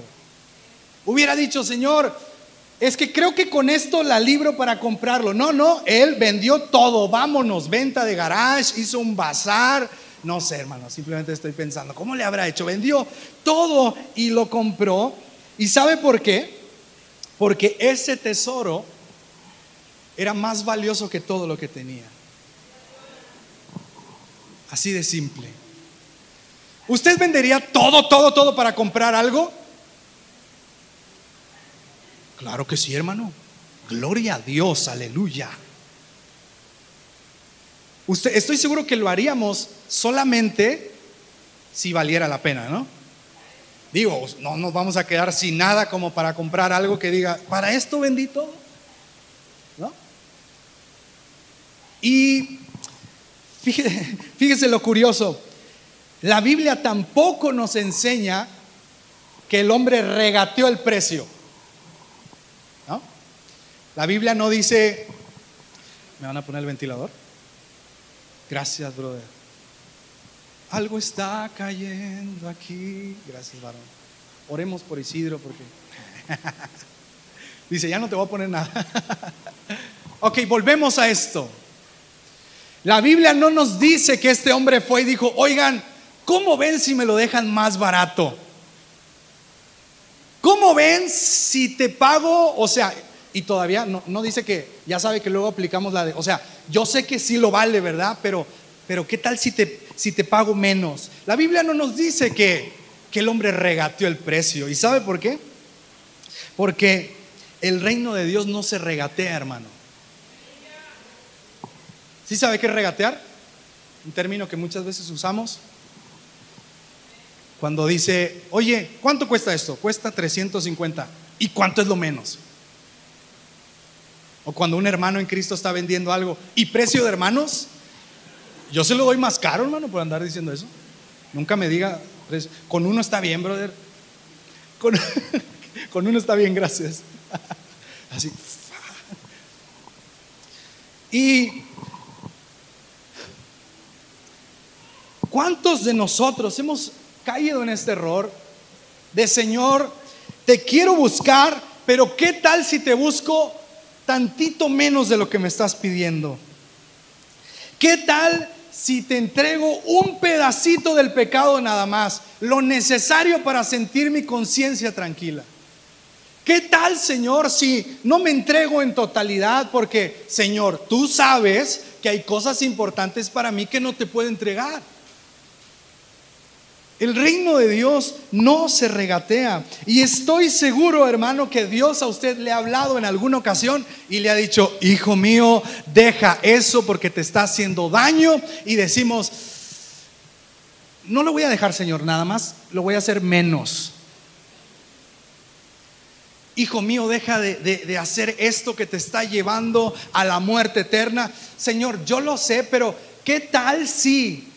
Hubiera dicho, Señor, es que creo que con esto la libro para comprarlo. No, no, él vendió todo, vámonos, venta de garage, hizo un bazar. No sé, hermano, simplemente estoy pensando, ¿cómo le habrá hecho? Vendió todo y lo compró. ¿Y sabe por qué? Porque ese tesoro era más valioso que todo lo que tenía. Así de simple. ¿Usted vendería todo, todo, todo para comprar algo? Claro que sí, hermano. Gloria a Dios, aleluya. Usted, estoy seguro que lo haríamos solamente si valiera la pena, ¿no? Digo, no nos vamos a quedar sin nada como para comprar algo que diga, para esto vendí todo. ¿No? Y fíjese, lo curioso, la Biblia tampoco nos enseña que el hombre regateó el precio. La Biblia no dice, ¿me van a poner el ventilador? Gracias, brother. Algo está cayendo aquí. Gracias, varón. Oremos por Isidro porque... Dice, ya no te voy a poner nada. ok, volvemos a esto. La Biblia no nos dice que este hombre fue y dijo, oigan, ¿cómo ven si me lo dejan más barato? ¿Cómo ven si te pago? O sea, y todavía no, no, dice que, ya sabe que luego aplicamos la de, o sea, yo sé que sí lo vale, ¿verdad? Pero, pero ¿qué tal si te, si te pago menos? La Biblia no nos dice que, que el hombre regateó el precio. ¿Y sabe por qué? Porque el reino de Dios no se regatea, hermano. ¿Sí sabe qué es regatear? Un término que muchas veces usamos. Cuando dice, oye, ¿cuánto cuesta esto? Cuesta 350. ¿Y cuánto es lo menos? O cuando un hermano en Cristo está vendiendo algo. ¿Y precio de hermanos? Yo se lo doy más caro, hermano, por andar diciendo eso. Nunca me diga, con uno está bien, brother. Con, con uno está bien, gracias. Así. Y ¿Cuántos de nosotros hemos caído en este error de Señor, te quiero buscar, pero qué tal si te busco tantito menos de lo que me estás pidiendo? ¿Qué tal si te entrego un pedacito del pecado nada más, lo necesario para sentir mi conciencia tranquila? ¿Qué tal, Señor, si no me entrego en totalidad? Porque, Señor, tú sabes que hay cosas importantes para mí que no te puedo entregar. El reino de Dios no se regatea. Y estoy seguro, hermano, que Dios a usted le ha hablado en alguna ocasión y le ha dicho, hijo mío, deja eso porque te está haciendo daño. Y decimos, no lo voy a dejar, Señor, nada más, lo voy a hacer menos. Hijo mío, deja de, de hacer esto que te está llevando a la muerte eterna. Señor, yo lo sé, pero ¿qué tal si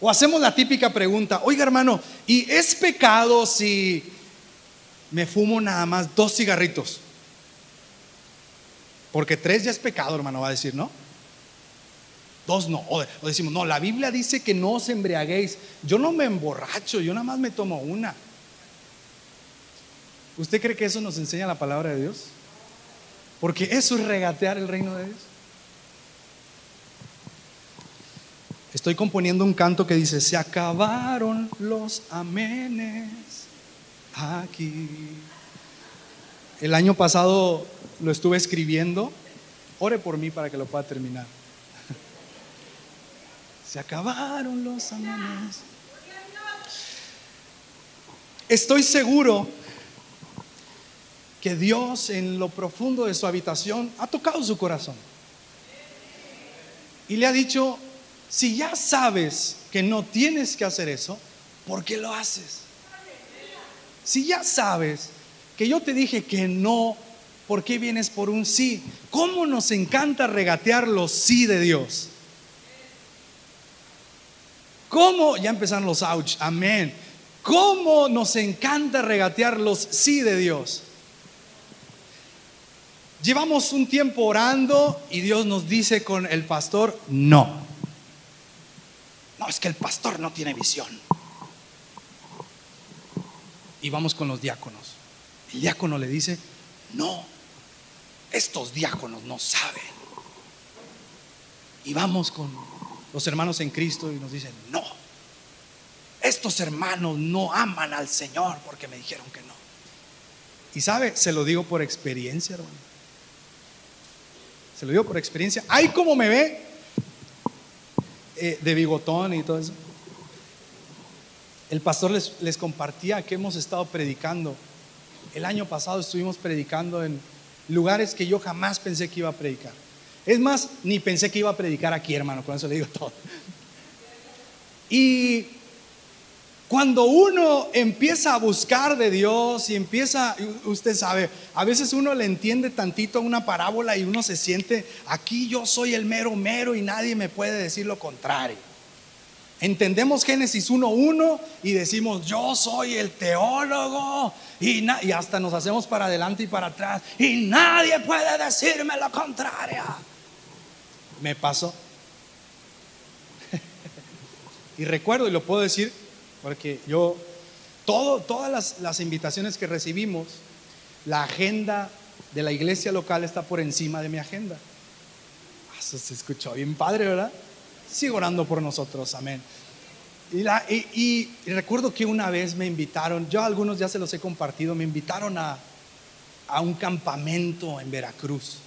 o hacemos la típica pregunta, oiga hermano, ¿y es pecado si me fumo nada más dos cigarritos? Porque tres ya es pecado, hermano, va a decir, ¿no? Dos no. O, decimos, no, la Biblia dice que no os embriaguéis. Yo no me emborracho, yo nada más me tomo una. ¿Usted cree que eso nos enseña la palabra de Dios? Porque eso es regatear el reino de Dios. Estoy componiendo un canto que dice, se acabaron los amenes aquí. El año pasado lo estuve escribiendo. Ore por mí para que lo pueda terminar. Se acabaron los amenes. Estoy seguro que Dios en lo profundo de su habitación ha tocado su corazón. Y le ha dicho, si ya sabes que no tienes que hacer eso, ¿por qué lo haces? Si ya sabes que yo te dije que no, ¿por qué vienes por un sí? ¿Cómo nos encanta regatear los sí de Dios? ¿Cómo? Ya empezaron los ouch, amén. ¿Cómo nos encanta regatear los sí de Dios? Llevamos un tiempo orando y Dios nos dice con el pastor, no. No, es que el pastor no tiene visión. Y vamos con los diáconos. El diácono le dice, no, estos diáconos no saben. Y vamos con los hermanos en Cristo y nos dicen, no, estos hermanos no aman al Señor porque me dijeron que no. Y sabe, se lo digo por experiencia, hermano. se lo digo por experiencia. Ay, como me ve eh, de bigotón y todo eso. El pastor les, les compartía que hemos estado predicando. El año pasado estuvimos predicando en lugares que yo jamás pensé que iba a predicar. Es más, ni pensé que iba a predicar aquí, hermano, con eso le digo todo. Y cuando uno empieza a buscar de Dios y empieza, usted sabe, a veces uno le entiende tantito una parábola y uno se siente, aquí yo soy el mero mero y nadie me puede decir lo contrario. Entendemos Génesis 1.1 y decimos, yo soy el teólogo y, y, hasta nos hacemos para adelante y para atrás y nadie puede decirme lo contrario. Me pasó. y recuerdo, y lo puedo decir, porque yo, todas las, invitaciones que recibimos, la agenda de la iglesia local está por encima de mi agenda. Ah, eso se escuchó bien padre, ¿verdad? Sigo orando por nosotros, amén. Y, recuerdo que una vez me invitaron, yo algunos ya se los he compartido, me invitaron a un campamento en Veracruz.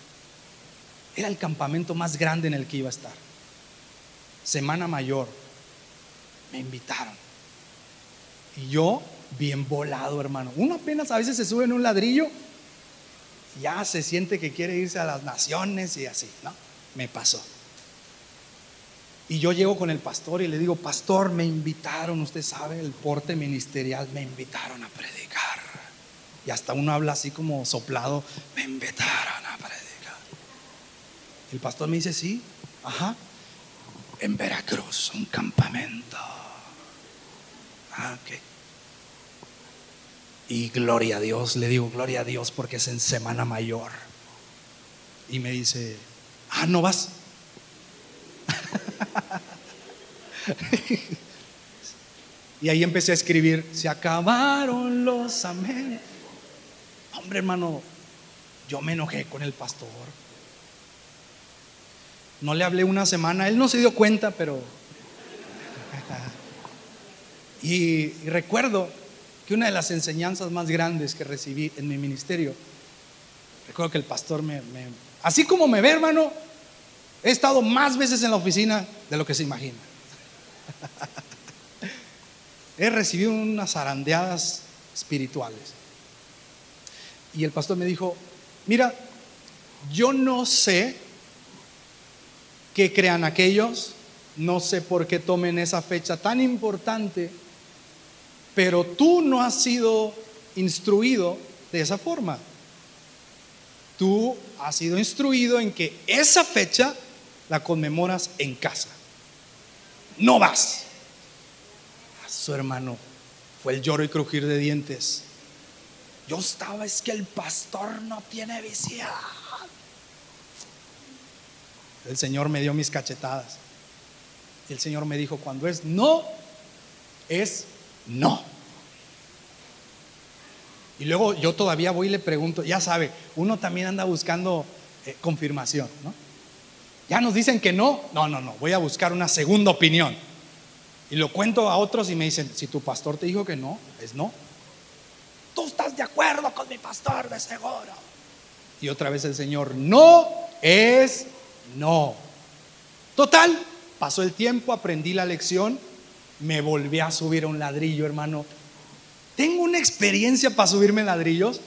Era el campamento más grande en el que iba a estar. Semana Mayor. Me invitaron. Y yo, bien volado, hermano. Uno apenas a veces se sube en un ladrillo, ya se siente que quiere irse a las naciones y así, ¿no? Me pasó. Y yo llego con el pastor y le digo, pastor, me invitaron, usted sabe, el porte ministerial, me invitaron a predicar. Y hasta uno habla así como soplado, me invitaron a predicar. El pastor me dice, sí, ajá, en Veracruz, un campamento. Ah, ok. Y gloria a Dios, le digo gloria a Dios porque es en Semana Mayor. Y me dice, ah, ¿no vas? y ahí empecé a escribir, se acabaron los amén. Hombre, hermano, yo me enojé con el pastor. No le hablé una semana, él no se dio cuenta, pero... y, recuerdo que una de las enseñanzas más grandes que recibí en mi ministerio, recuerdo que el pastor me... así como me ve, hermano, he estado más veces en la oficina de lo que se imagina. he recibido unas zarandeadas espirituales. Y el pastor me dijo, mira, yo no sé que crean aquellos. No sé por qué tomen esa fecha tan importante, pero tú no has sido instruido de esa forma. Tú has sido instruido en que esa fecha la conmemoras en casa. No vas. A su hermano fue el lloro y crujir de dientes. Yo estaba, es que el pastor no tiene visión. El Señor me dio mis cachetadas. El Señor me dijo, cuando es no, es no. Y luego yo todavía voy y le pregunto, ya sabe, uno también anda buscando eh, confirmación, ¿no? Ya nos dicen que no, no, no, no, voy a buscar una segunda opinión. Y lo cuento a otros y me dicen, si tu pastor te dijo que no, es no. Tú estás de acuerdo con mi pastor, de seguro. Y otra vez el Señor, no es no. Total, pasó el tiempo, aprendí la lección, me volví a subir a un ladrillo, hermano. Tengo una experiencia para subirme ladrillos,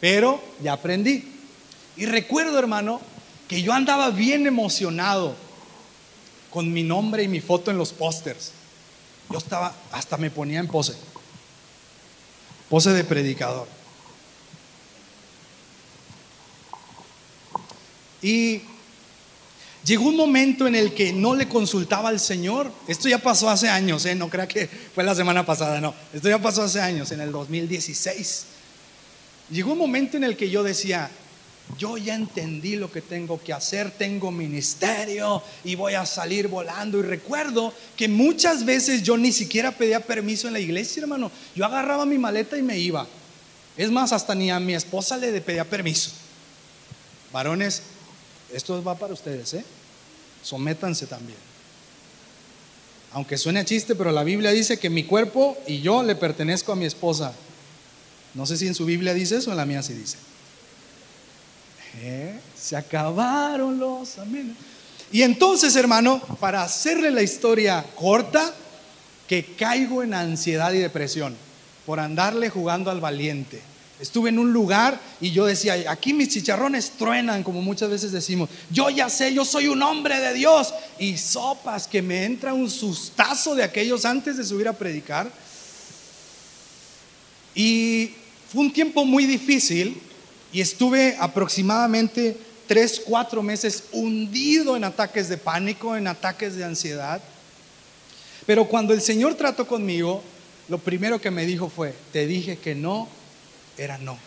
pero ya aprendí. Y recuerdo, hermano, que yo andaba bien emocionado con mi nombre y mi foto en los pósters. Yo estaba, hasta me ponía en pose. Pose de predicador. Y Llegó un momento en el que no le consultaba al Señor. Esto ya pasó hace años, ¿eh? no crea que fue la semana pasada, no. Esto ya pasó hace años, en el 2016. Llegó un momento en el que yo decía, yo ya entendí lo que tengo que hacer, tengo ministerio y voy a salir volando. Y recuerdo que muchas veces yo ni siquiera pedía permiso en la iglesia, hermano. Yo agarraba mi maleta y me iba. Es más, hasta ni a mi esposa le pedía permiso. Varones, esto va para ustedes, ¿eh? Sométanse también. Aunque suene chiste, pero la Biblia dice que mi cuerpo y yo le pertenezco a mi esposa. No sé si en su Biblia dice eso o en la mía sí dice. ¿Eh? Se acabaron los amén. Y entonces, hermano, para hacerle la historia corta, que caigo en ansiedad y depresión por andarle jugando al valiente. Estuve en un lugar y yo decía, aquí mis chicharrones truenan, como muchas veces decimos. Yo ya sé, yo soy un hombre de Dios. Y sopas, que me entra un sustazo de aquellos antes de subir a predicar. Y fue un tiempo muy difícil y estuve aproximadamente tres, cuatro meses hundido en ataques de pánico, en ataques de ansiedad. Pero cuando el Señor trató conmigo, lo primero que me dijo fue, te dije que no, era no.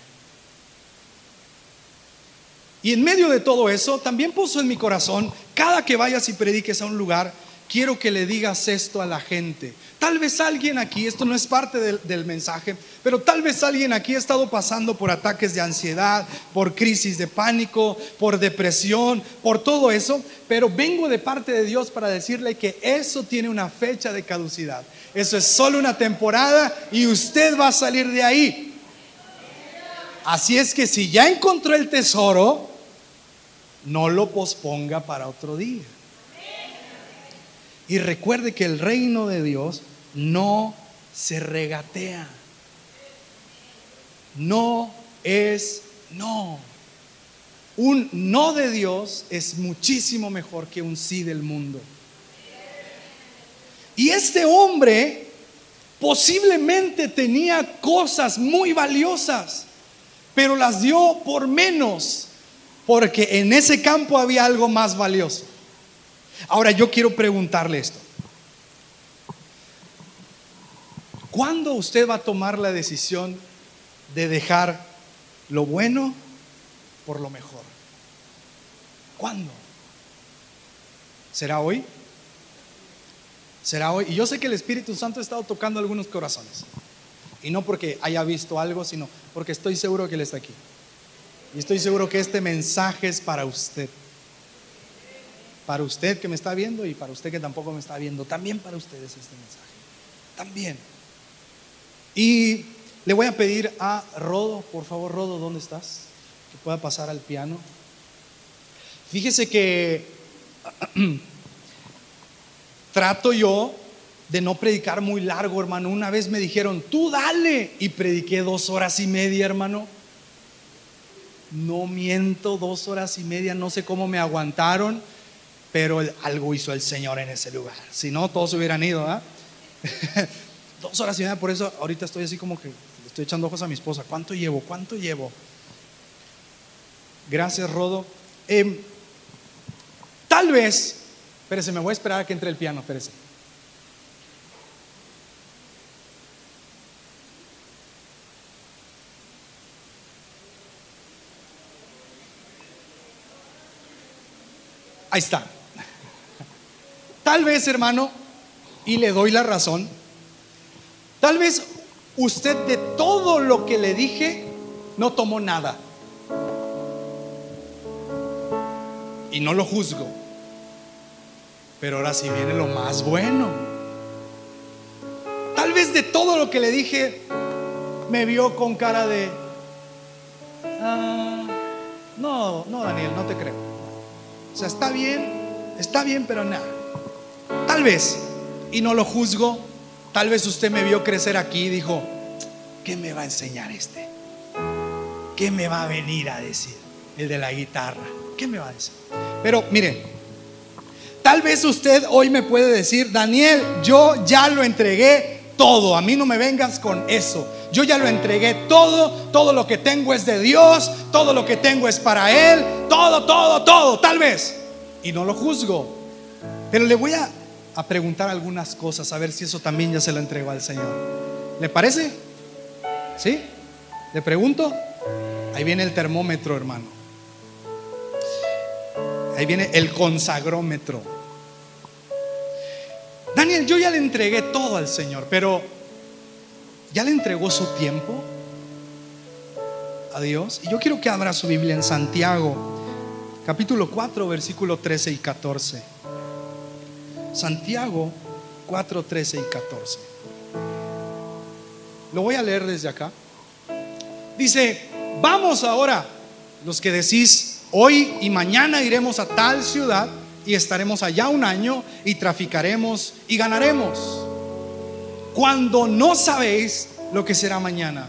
Y en medio de todo eso, también puso en mi corazón, cada que vayas y prediques a un lugar, quiero que le digas esto a la gente. Tal vez alguien aquí, esto no es parte del, mensaje, pero tal vez alguien aquí ha estado pasando por ataques de ansiedad, por crisis de pánico, por depresión, por todo eso, pero vengo de parte de Dios para decirle que eso tiene una fecha de caducidad. Eso es solo una temporada y usted va a salir de ahí. Así es que si ya encontró el tesoro, no lo posponga para otro día. Y recuerde que el reino de Dios no se regatea. No es no. Un no de Dios es muchísimo mejor que un sí del mundo. Y este hombre posiblemente tenía cosas muy valiosas, pero las dio por menos, porque en ese campo había algo más valioso. Ahora yo quiero preguntarle esto. ¿Cuándo usted va a tomar la decisión de dejar lo bueno por lo mejor? ¿Cuándo? ¿Será hoy? será hoy. Y yo sé que el Espíritu Santo ha estado tocando algunos corazones. Y no porque haya visto algo, sino porque estoy seguro que Él está aquí. Y estoy seguro que este mensaje es para usted. Para usted que me está viendo y para usted que tampoco me está viendo. También para ustedes este mensaje. También. Y le voy a pedir a Rodo, por favor, Rodo, ¿dónde estás? Que pueda pasar al piano. Fíjese que Trato yo de no predicar muy largo, hermano. Una vez me dijeron, tú dale. Y prediqué dos horas y media, hermano. No miento, dos horas y media. No sé cómo me aguantaron, pero algo hizo el Señor en ese lugar. Si no, todos hubieran ido. ¿ah? dos horas y media, por eso ahorita estoy así como que estoy echando ojos a mi esposa. ¿Cuánto llevo? ¿Cuánto llevo? Gracias, Rodo. Em, tal vez Espérese, me voy a esperar a que entre el piano, espérese. Ahí está. Tal vez, hermano, y le doy la razón, tal vez usted de todo lo que le dije no tomó nada. Y no lo juzgo. Pero ahora sí viene lo más bueno. Tal vez de todo lo que le dije, me vio con cara de, ah, no, no, Daniel, no te creo. O sea, está bien, está bien, pero nada. Tal vez, y no lo juzgo, tal vez usted me vio crecer aquí y dijo, ¿qué me va a enseñar este? ¿Qué me va a venir a decir? El de la guitarra. ¿Qué me va a decir? Pero mire, Tal vez usted hoy me puede decir, Daniel, yo ya lo entregué todo, a mí no me vengas con eso. Yo ya lo entregué todo, todo lo que tengo es de Dios, todo lo que tengo es para Él, todo, todo, todo, tal vez. Y no lo juzgo. Pero le voy a, a preguntar algunas cosas, a ver si eso también ya se lo entregó al Señor. ¿Le parece? ¿Sí? ¿Le pregunto? Ahí viene el termómetro, hermano. Ahí viene el consagrómetro. Daniel, yo ya le entregué todo al Señor, pero ¿ya le entregó su tiempo a Dios? Y yo quiero que abra su Biblia en Santiago, capítulo 4, versículo 13 y 14. Santiago 4, 13 y 14. Lo voy a leer desde acá. Dice, vamos ahora, los que decís, hoy y mañana iremos a tal ciudad y estaremos allá un año y traficaremos y ganaremos. Cuando no sabéis lo que será mañana.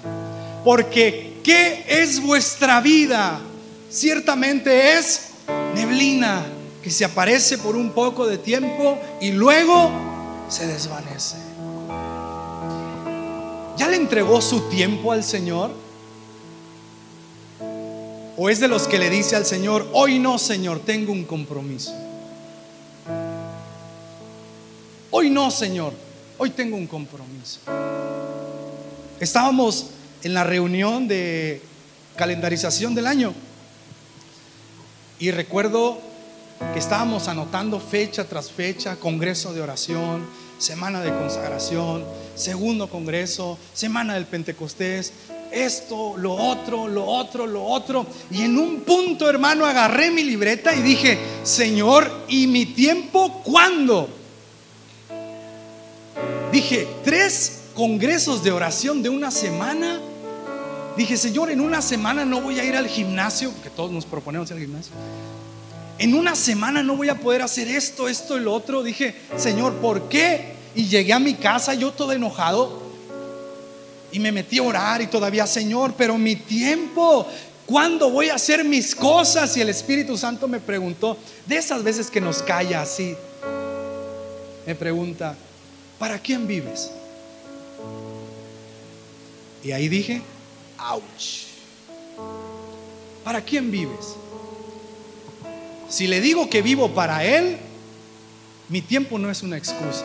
Porque ¿qué es vuestra vida? Ciertamente es neblina que se aparece por un poco de tiempo y luego se desvanece. ¿Ya le entregó su tiempo al Señor? ¿O es de los que le dice al Señor, hoy no, Señor, tengo un compromiso? Hoy no, Señor, hoy tengo un compromiso. Estábamos en la reunión de calendarización del año y recuerdo que estábamos anotando fecha tras fecha, congreso de oración, semana de consagración, segundo congreso, semana del Pentecostés, esto, lo otro, lo otro, lo otro. Y en un punto, hermano, agarré mi libreta y dije, Señor, ¿y mi tiempo cuándo? Dije, tres congresos de oración de una semana. Dije, Señor, en una semana no voy a ir al gimnasio, porque todos nos proponemos ir al gimnasio. En una semana no voy a poder hacer esto, esto y lo otro. Dije, Señor, ¿por qué? Y llegué a mi casa yo todo enojado y me metí a orar y todavía, Señor, pero mi tiempo, ¿cuándo voy a hacer mis cosas? Y el Espíritu Santo me preguntó, de esas veces que nos calla así, me pregunta, ¿para quién vives? Y ahí dije, ouch, ¿para quién vives? Si le digo que vivo para Él, mi tiempo no es una excusa.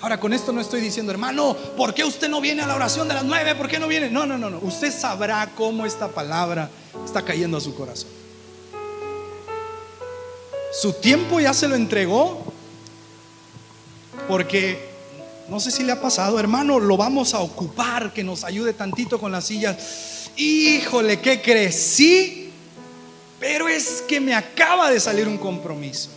Ahora, con esto no estoy diciendo, hermano, ¿por qué usted no viene a la oración de las nueve? ¿Por qué no viene? No, no, no, no. Usted sabrá cómo esta palabra está cayendo a su corazón. Su tiempo ya se lo entregó porque no sé si le ha pasado, hermano, lo vamos a ocupar, que nos ayude tantito con las sillas. Híjole, ¿qué crecí? Pero es que me acaba de salir un compromiso.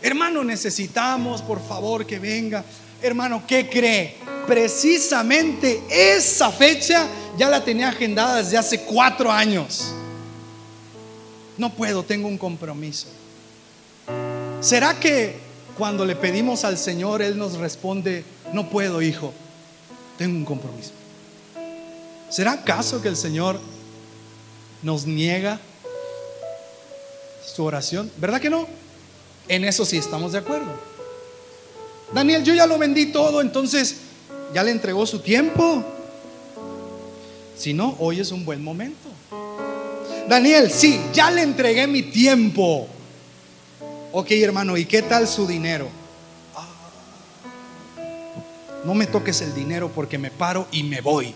Hermano, necesitamos, por favor, que venga. Hermano, ¿qué cree? Precisamente esa fecha ya la tenía agendada desde hace cuatro años. No puedo, tengo un compromiso. ¿Será que cuando le pedimos al Señor, Él nos responde, no puedo, hijo, tengo un compromiso? ¿Será acaso que el Señor nos niega su oración? ¿Verdad que no? En eso sí estamos de acuerdo. Daniel, yo ya lo vendí todo, entonces ya le entregó su tiempo. Si no, hoy es un buen momento. Daniel, sí, ya le entregué mi tiempo. Ok, hermano, ¿y qué tal su dinero? No me toques el dinero porque me paro y me voy.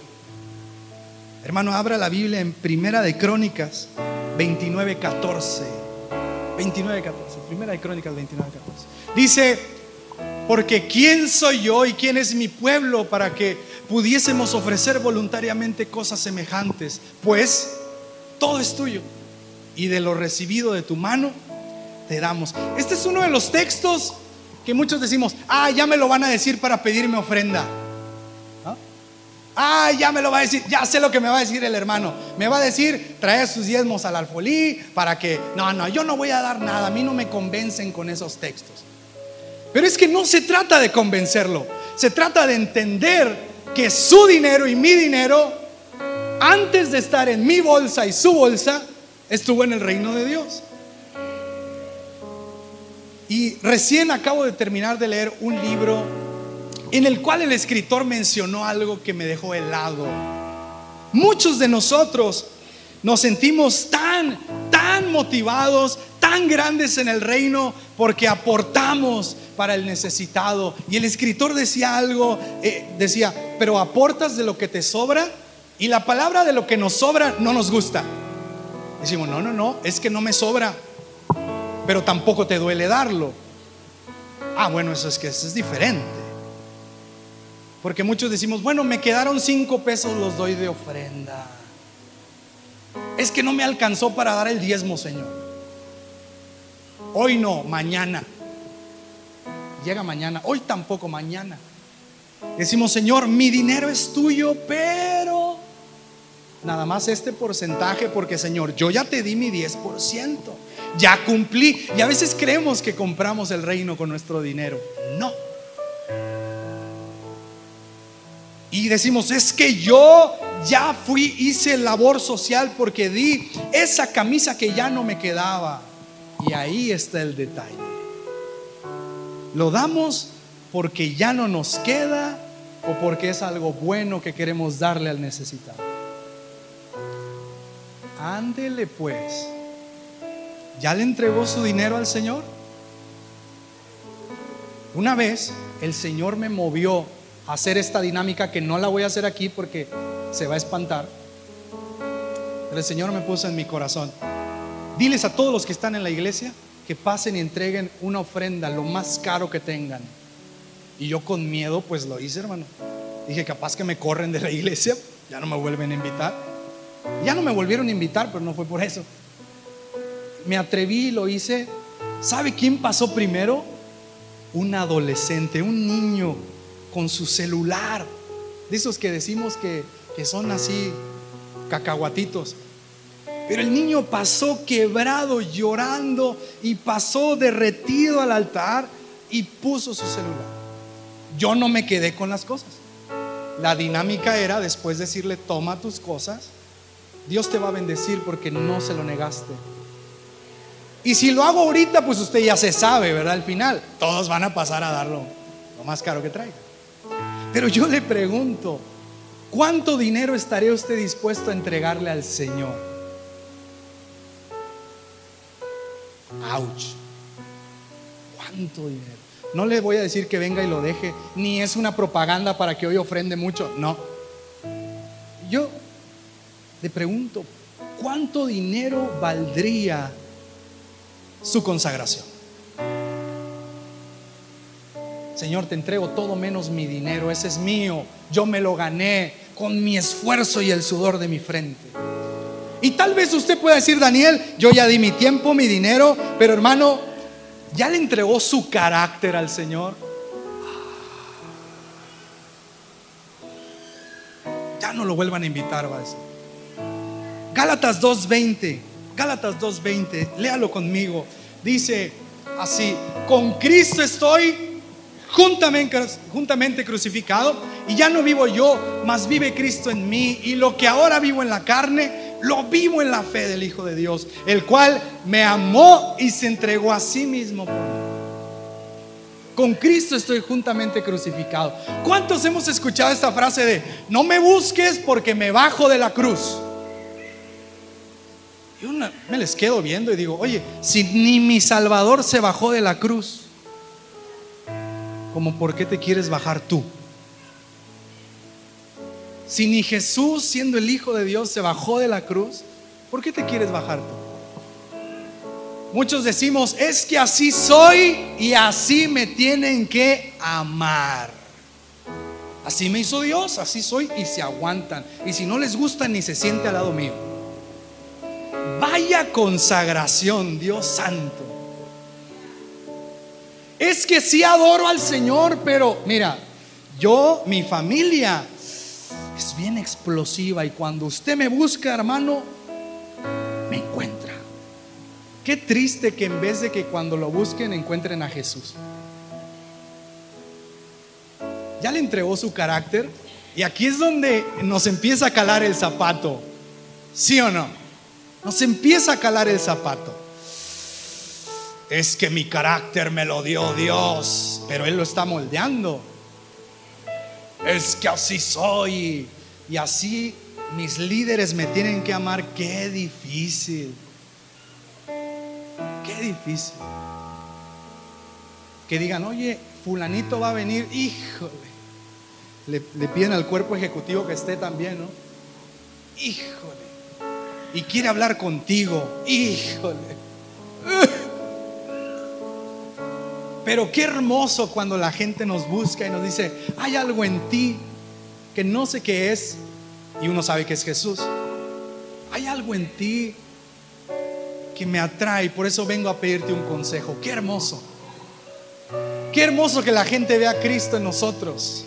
Hermano, abra la Biblia en Primera de Crónicas 29, 14. 29, 14. Primera de Crónicas 29, 14. Dice, porque ¿quién soy yo y quién es mi pueblo para que pudiésemos ofrecer voluntariamente cosas semejantes? Pues todo es tuyo. Y de lo recibido de tu mano te damos. Este es uno de los textos que muchos decimos, ah, ya me lo van a decir para pedirme ofrenda. Ah, ya me lo va a decir, ya sé lo que me va a decir el hermano. Me va a decir, trae sus diezmos al alfolí para que, no, no, yo no voy a dar nada, a mí no me convencen con esos textos. Pero es que no se trata de convencerlo, se trata de entender que su dinero y mi dinero, antes de estar en mi bolsa y su bolsa, estuvo en el reino de Dios. Y recién acabo de terminar de leer un libro en el cual el escritor mencionó algo que me dejó helado. Muchos de nosotros nos sentimos tan, tan motivados, tan grandes en el reino porque aportamos para el necesitado. Y el escritor decía algo, eh, decía, pero aportas de lo que te sobra y la palabra de lo que nos sobra no nos gusta. Decimos, no, no, no, es que no me sobra, pero tampoco te duele darlo. Ah, bueno, eso es que eso es diferente. Porque muchos decimos, bueno, me quedaron cinco pesos, los doy de ofrenda. Es que no me alcanzó para dar el diezmo, Señor. Hoy no, mañana. Llega mañana, hoy tampoco, mañana. Decimos, Señor, mi dinero es tuyo, pero nada más este porcentaje porque Señor, yo ya te di mi 10%, ya cumplí. Y a veces creemos que compramos el reino con nuestro dinero. No. Y decimos, es que yo ya fui, hice labor social porque di esa camisa que ya no me quedaba. Y ahí está el detalle. Lo damos porque ya no nos queda o porque es algo bueno que queremos darle al necesitado. Ándele pues. ¿Ya le entregó su dinero al Señor? Una vez el Señor me movió a hacer esta dinámica que no la voy a hacer aquí porque se va a espantar. Pero el Señor me puso en mi corazón. Diles a todos los que están en la iglesia que pasen y entreguen una ofrenda, lo más caro que tengan. Y yo con miedo pues lo hice, hermano. Dije, capaz que me corren de la iglesia, ya no me vuelven a invitar. Ya no me volvieron a invitar, pero no fue por eso. Me atreví y lo hice. ¿Sabe quién pasó primero? Un adolescente, un niño con su celular. De esos que decimos que, que son así, cacahuatitos. Pero el niño pasó quebrado, llorando y pasó derretido al altar y puso su celular. Yo no me quedé con las cosas. La dinámica era después decirle, toma tus cosas, Dios te va a bendecir porque no se lo negaste. Y si lo hago ahorita, pues usted ya se sabe, ¿verdad? Al final, todos van a pasar a darlo lo más caro que traiga. Pero yo le pregunto, ¿cuánto dinero estaría usted dispuesto a entregarle al Señor? Ouch. ¿Cuánto dinero? No le voy a decir que venga y lo deje, ni es una propaganda para que hoy ofrende mucho, no. Yo le pregunto, ¿cuánto dinero valdría su consagración? Señor, te entrego todo menos mi dinero, ese es mío, yo me lo gané con mi esfuerzo y el sudor de mi frente. Y tal vez usted pueda decir, Daniel, yo ya di mi tiempo, mi dinero, pero hermano, ¿ya le entregó su carácter al Señor? Ya no lo vuelvan a invitar, va a decir. Gálatas 2.20, Gálatas 2.20, léalo conmigo. Dice así, con Cristo estoy juntamente, crucificado y ya no vivo yo, mas vive Cristo en mí y lo que ahora vivo en la carne, lo vivo en la fe del Hijo de Dios, el cual me amó y se entregó a sí mismo por mí. Con Cristo estoy juntamente crucificado. ¿Cuántos hemos escuchado esta frase de, no me busques porque me bajo de la cruz? Yo me les quedo viendo y digo, oye, si ni mi Salvador se bajó de la cruz, ¿cómo por qué te quieres bajar tú? Si ni Jesús, siendo el Hijo de Dios, se bajó de la cruz, ¿por qué te quieres bajar tú? Muchos decimos, es que así soy y así me tienen que amar. Así me hizo Dios, así soy y se aguantan. Y si no les gusta, ni se siente al lado mío. Vaya consagración, Dios santo. Es que sí adoro al Señor, pero mira, yo, mi familia es bien explosiva y cuando usted me busca, hermano, me encuentra. Qué triste que en vez de que cuando lo busquen encuentren a Jesús. Ya le entregó su carácter y aquí es donde nos empieza a calar el zapato. ¿Sí o no? Nos empieza a calar el zapato. Es que mi carácter me lo dio Dios, pero Él lo está moldeando. Es que así soy y así mis líderes me tienen que amar. Qué difícil. Qué difícil. Que digan, oye, fulanito va a venir, híjole. Le, le piden al cuerpo ejecutivo que esté también, ¿no? Híjole y quiere hablar contigo. Híjole. Pero qué hermoso cuando la gente nos busca y nos dice, hay algo en ti que no sé qué es y uno sabe que es Jesús. Hay algo en ti que me atrae, por eso vengo a pedirte un consejo. Qué hermoso. Qué hermoso que la gente vea a Cristo en nosotros.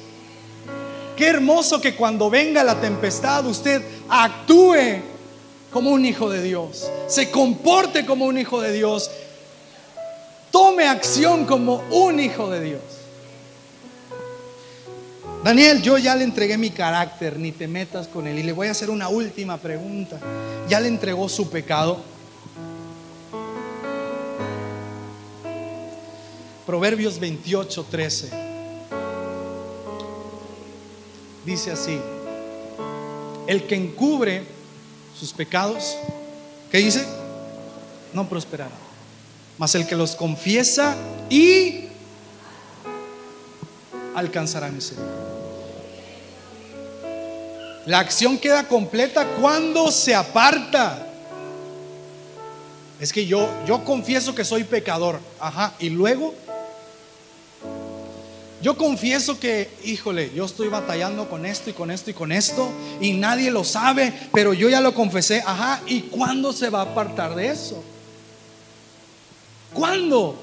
Qué hermoso que cuando venga la tempestad usted actúe como un hijo de Dios, se comporte como un hijo de Dios, tome acción como un hijo de Dios. Daniel, yo ya le entregué mi carácter, ni te metas con él. Y le voy a hacer una última pregunta. ¿Ya le entregó su pecado? Proverbios 28, 13. Dice así, el que encubre sus pecados, ¿qué dice? No prosperará. Mas el que los confiesa y alcanzará misericordia. La acción queda completa cuando se aparta. Es que yo, yo confieso que soy pecador. Ajá. Y luego, yo confieso que, híjole, yo estoy batallando con esto y con esto y con esto. Y nadie lo sabe, pero yo ya lo confesé. Ajá. ¿Y cuándo se va a apartar de eso? ¿Cuándo?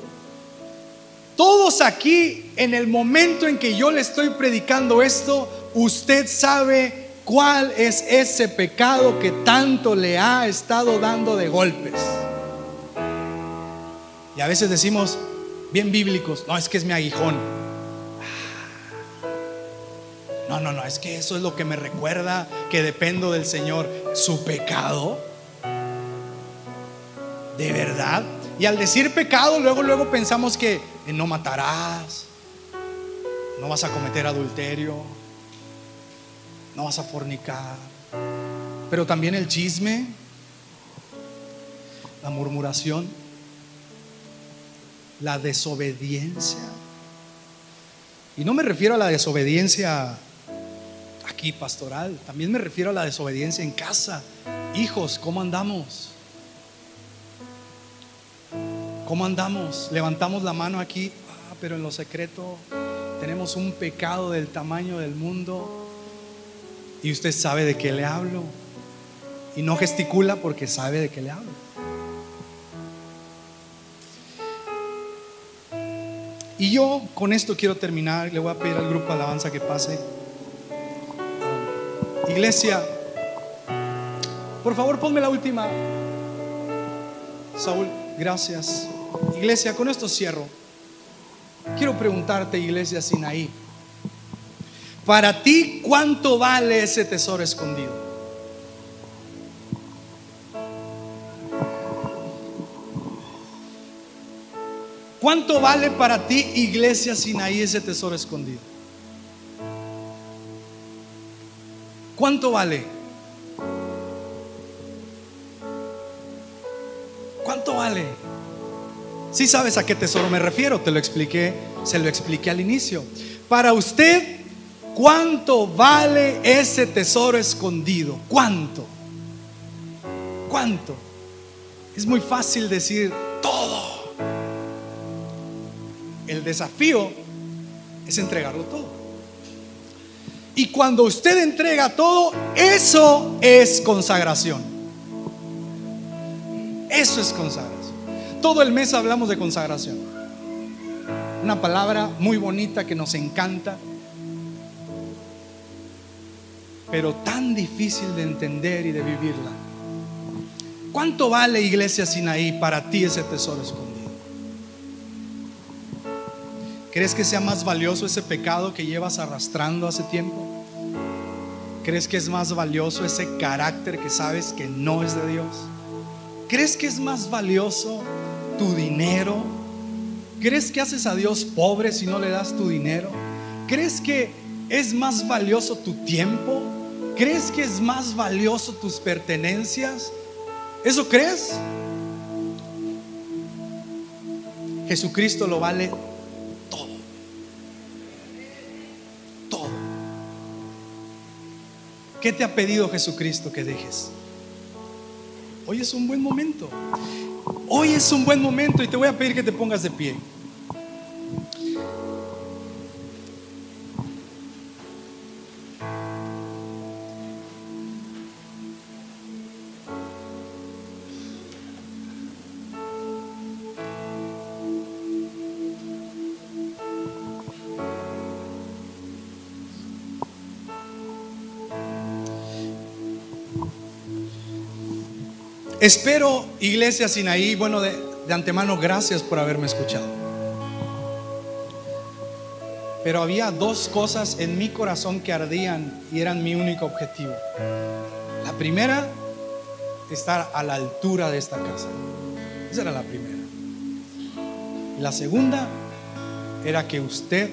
Todos aquí, en el momento en que yo le estoy predicando esto, usted sabe cuál es ese pecado que tanto le ha estado dando de golpes. Y a veces decimos, bien bíblicos, no, es que es mi aguijón. No, no, no, es que eso es lo que me recuerda que dependo del Señor. Su pecado. ¿De verdad? Y al decir pecado, luego, luego pensamos que no matarás, no vas a cometer adulterio, no vas a fornicar. Pero también el chisme, la murmuración, la desobediencia. Y no me refiero a la desobediencia aquí pastoral, también me refiero a la desobediencia en casa. Hijos, ¿cómo andamos? ¿Cómo andamos? Levantamos la mano aquí, ah, pero en lo secreto tenemos un pecado del tamaño del mundo y usted sabe de qué le hablo. Y no gesticula porque sabe de qué le hablo. Y yo con esto quiero terminar. Le voy a pedir al grupo alabanza que pase. Iglesia, por favor ponme la última. Saúl, gracias. Iglesia, con esto cierro. Quiero preguntarte, Iglesia Sinaí, para ti, ¿cuánto vale ese tesoro escondido? ¿Cuánto vale para ti, Iglesia Sinaí, ese tesoro escondido? ¿Cuánto vale? ¿Cuánto vale? Si sabes a qué tesoro me refiero, te lo expliqué, se lo expliqué al inicio. Para usted, ¿cuánto vale ese tesoro escondido? ¿Cuánto? ¿Cuánto? Es muy fácil decir todo. El desafío es entregarlo todo. Y cuando usted entrega todo, eso es consagración. Eso es consagración. Todo el mes hablamos de consagración. Una palabra muy bonita que nos encanta, pero tan difícil de entender y de vivirla. ¿Cuánto vale Iglesia Sinaí para ti ese tesoro escondido? ¿Crees que sea más valioso ese pecado que llevas arrastrando hace tiempo? ¿Crees que es más valioso ese carácter que sabes que no es de Dios? ¿Crees que es más valioso tu dinero? ¿Crees que haces a Dios pobre si no le das tu dinero? ¿Crees que es más valioso tu tiempo? ¿Crees que es más valioso tus pertenencias? ¿Eso crees? Jesucristo lo vale ¿Qué te ha pedido Jesucristo que dejes? Hoy es un buen momento. Hoy es un buen momento y te voy a pedir que te pongas de pie. Espero, Iglesia Sinaí, bueno, de, de antemano, gracias por haberme escuchado. Pero había dos cosas en mi corazón que ardían y eran mi único objetivo. La primera, estar a la altura de esta casa. Esa era la primera. La segunda era que usted,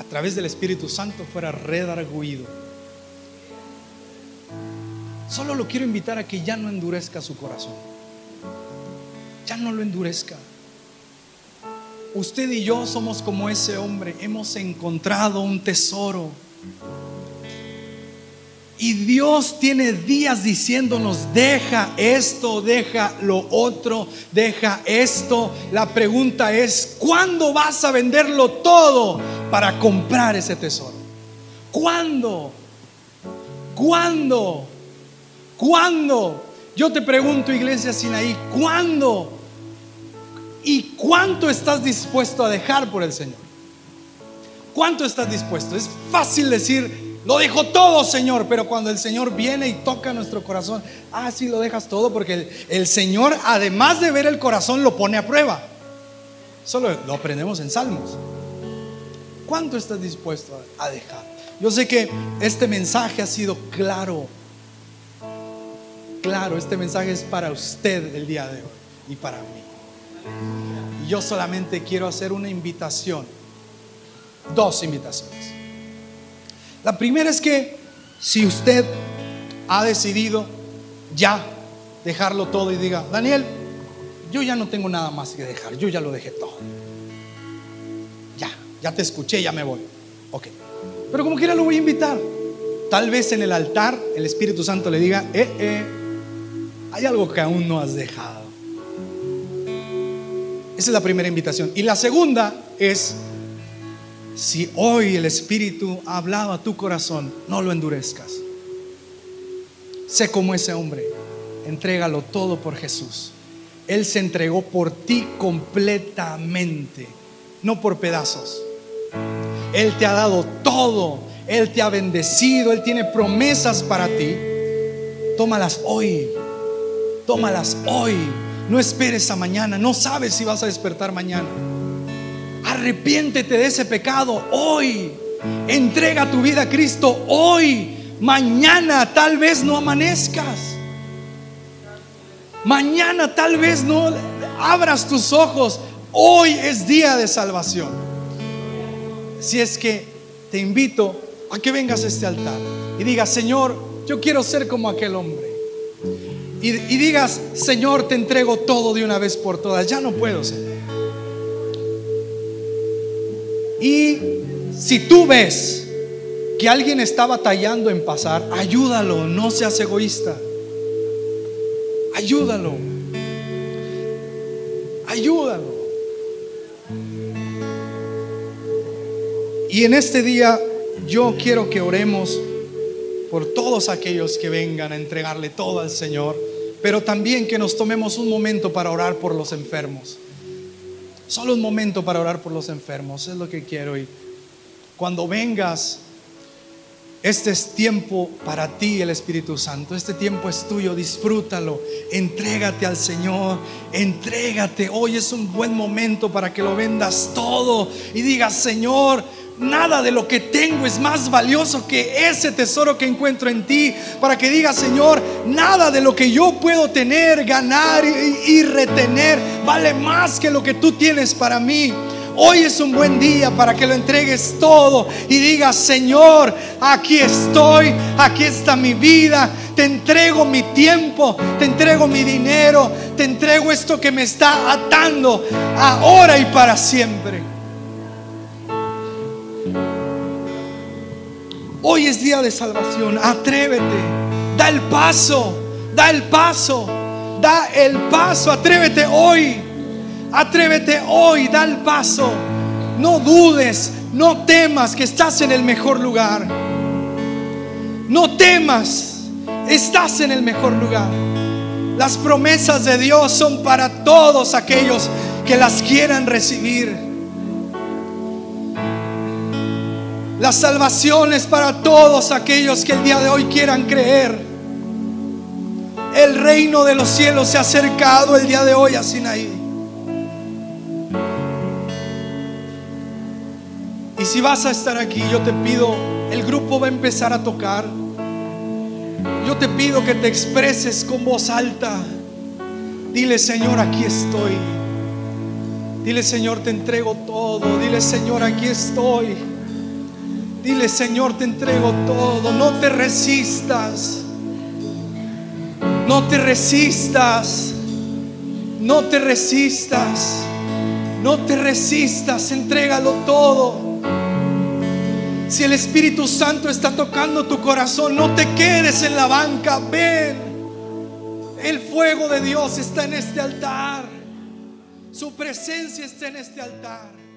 a través del Espíritu Santo, fuera redarguido. Solo lo quiero invitar a que ya no endurezca su corazón. Ya no lo endurezca. Usted y yo somos como ese hombre. Hemos encontrado un tesoro. Y Dios tiene días diciéndonos, deja esto, deja lo otro, deja esto. La pregunta es, ¿cuándo vas a venderlo todo para comprar ese tesoro? ¿Cuándo? ¿Cuándo? ¿Cuándo? Yo te pregunto, iglesia Sinaí, ¿cuándo? ¿Y cuánto estás dispuesto a dejar por el Señor? ¿Cuánto estás dispuesto? Es fácil decir, lo dejo todo, Señor, pero cuando el Señor viene y toca nuestro corazón, ah, sí, lo dejas todo, porque el, el Señor, además de ver el corazón, lo pone a prueba. Solo lo aprendemos en Salmos. ¿Cuánto estás dispuesto a dejar? Yo sé que este mensaje ha sido claro. Claro, este mensaje es para usted el día de hoy y para mí. Y yo solamente quiero hacer una invitación, dos invitaciones. La primera es que si usted ha decidido ya dejarlo todo y diga, Daniel, yo ya no tengo nada más que dejar, yo ya lo dejé todo. Ya, ya te escuché, ya me voy. Ok. Pero como quiera lo voy a invitar. Tal vez en el altar el Espíritu Santo le diga, eh, eh, hay algo que aún no has dejado. Esa es la primera invitación. Y la segunda es, si hoy el Espíritu ha hablado a tu corazón, no lo endurezcas. Sé como ese hombre, entrégalo todo por Jesús. Él se entregó por ti completamente, no por pedazos. Él te ha dado todo, Él te ha bendecido, Él tiene promesas para ti. Tómalas hoy, tómalas hoy. No esperes a mañana, no sabes si vas a despertar mañana. Arrepiéntete de ese pecado hoy. Entrega tu vida a Cristo hoy. Mañana tal vez no amanezcas. Mañana tal vez no abras tus ojos. Hoy es día de salvación. Si es que te invito a que vengas a este altar y digas, Señor, yo quiero ser como aquel hombre. Y, digas, Señor, te entrego todo de una vez por todas. Ya no puedo, Señor. Y si tú ves que alguien está batallando en pasar, ayúdalo, no seas egoísta. Ayúdalo. Ayúdalo. Y en este día yo quiero que oremos por todos aquellos que vengan a entregarle todo al Señor, pero también que nos tomemos un momento para orar por los enfermos. Solo un momento para orar por los enfermos, es lo que quiero. Y cuando vengas, este es tiempo para ti, el Espíritu Santo. Este tiempo es tuyo, disfrútalo. Entrégate al Señor, entrégate. Hoy es un buen momento para que lo vendas todo y digas, Señor, nada de lo que tengo es más valioso que ese tesoro que encuentro en ti. Para que digas, Señor, nada de lo que yo puedo tener, ganar y, retener vale más que lo que tú tienes para mí. Hoy es un buen día para que lo entregues todo y digas, Señor, aquí estoy, aquí está mi vida, te entrego mi tiempo, te entrego mi dinero, te entrego esto que me está atando ahora y para siempre. Hoy es día de salvación, atrévete, da el paso, da el paso, da el paso, atrévete hoy. Atrévete hoy, da el paso. No dudes, no temas que estás en el mejor lugar. No temas, estás en el mejor lugar. Las promesas de Dios son para todos aquellos que las quieran recibir. La salvación es para todos aquellos que el día de hoy quieran creer. El reino de los cielos se ha acercado el día de hoy a Sinaí. Y si vas a estar aquí, yo te pido, el grupo va a empezar a tocar. Yo te pido que te expreses con voz alta. Dile, Señor, aquí estoy. Dile, Señor, te entrego todo. Dile, Señor, aquí estoy. Dile, Señor, te entrego todo. No te resistas. No te resistas. No te resistas. No te resistas. Entrégalo todo. Si el Espíritu Santo está tocando tu corazón, no te quedes en la banca. Ven. El fuego de Dios está en este altar. Su presencia está en este altar.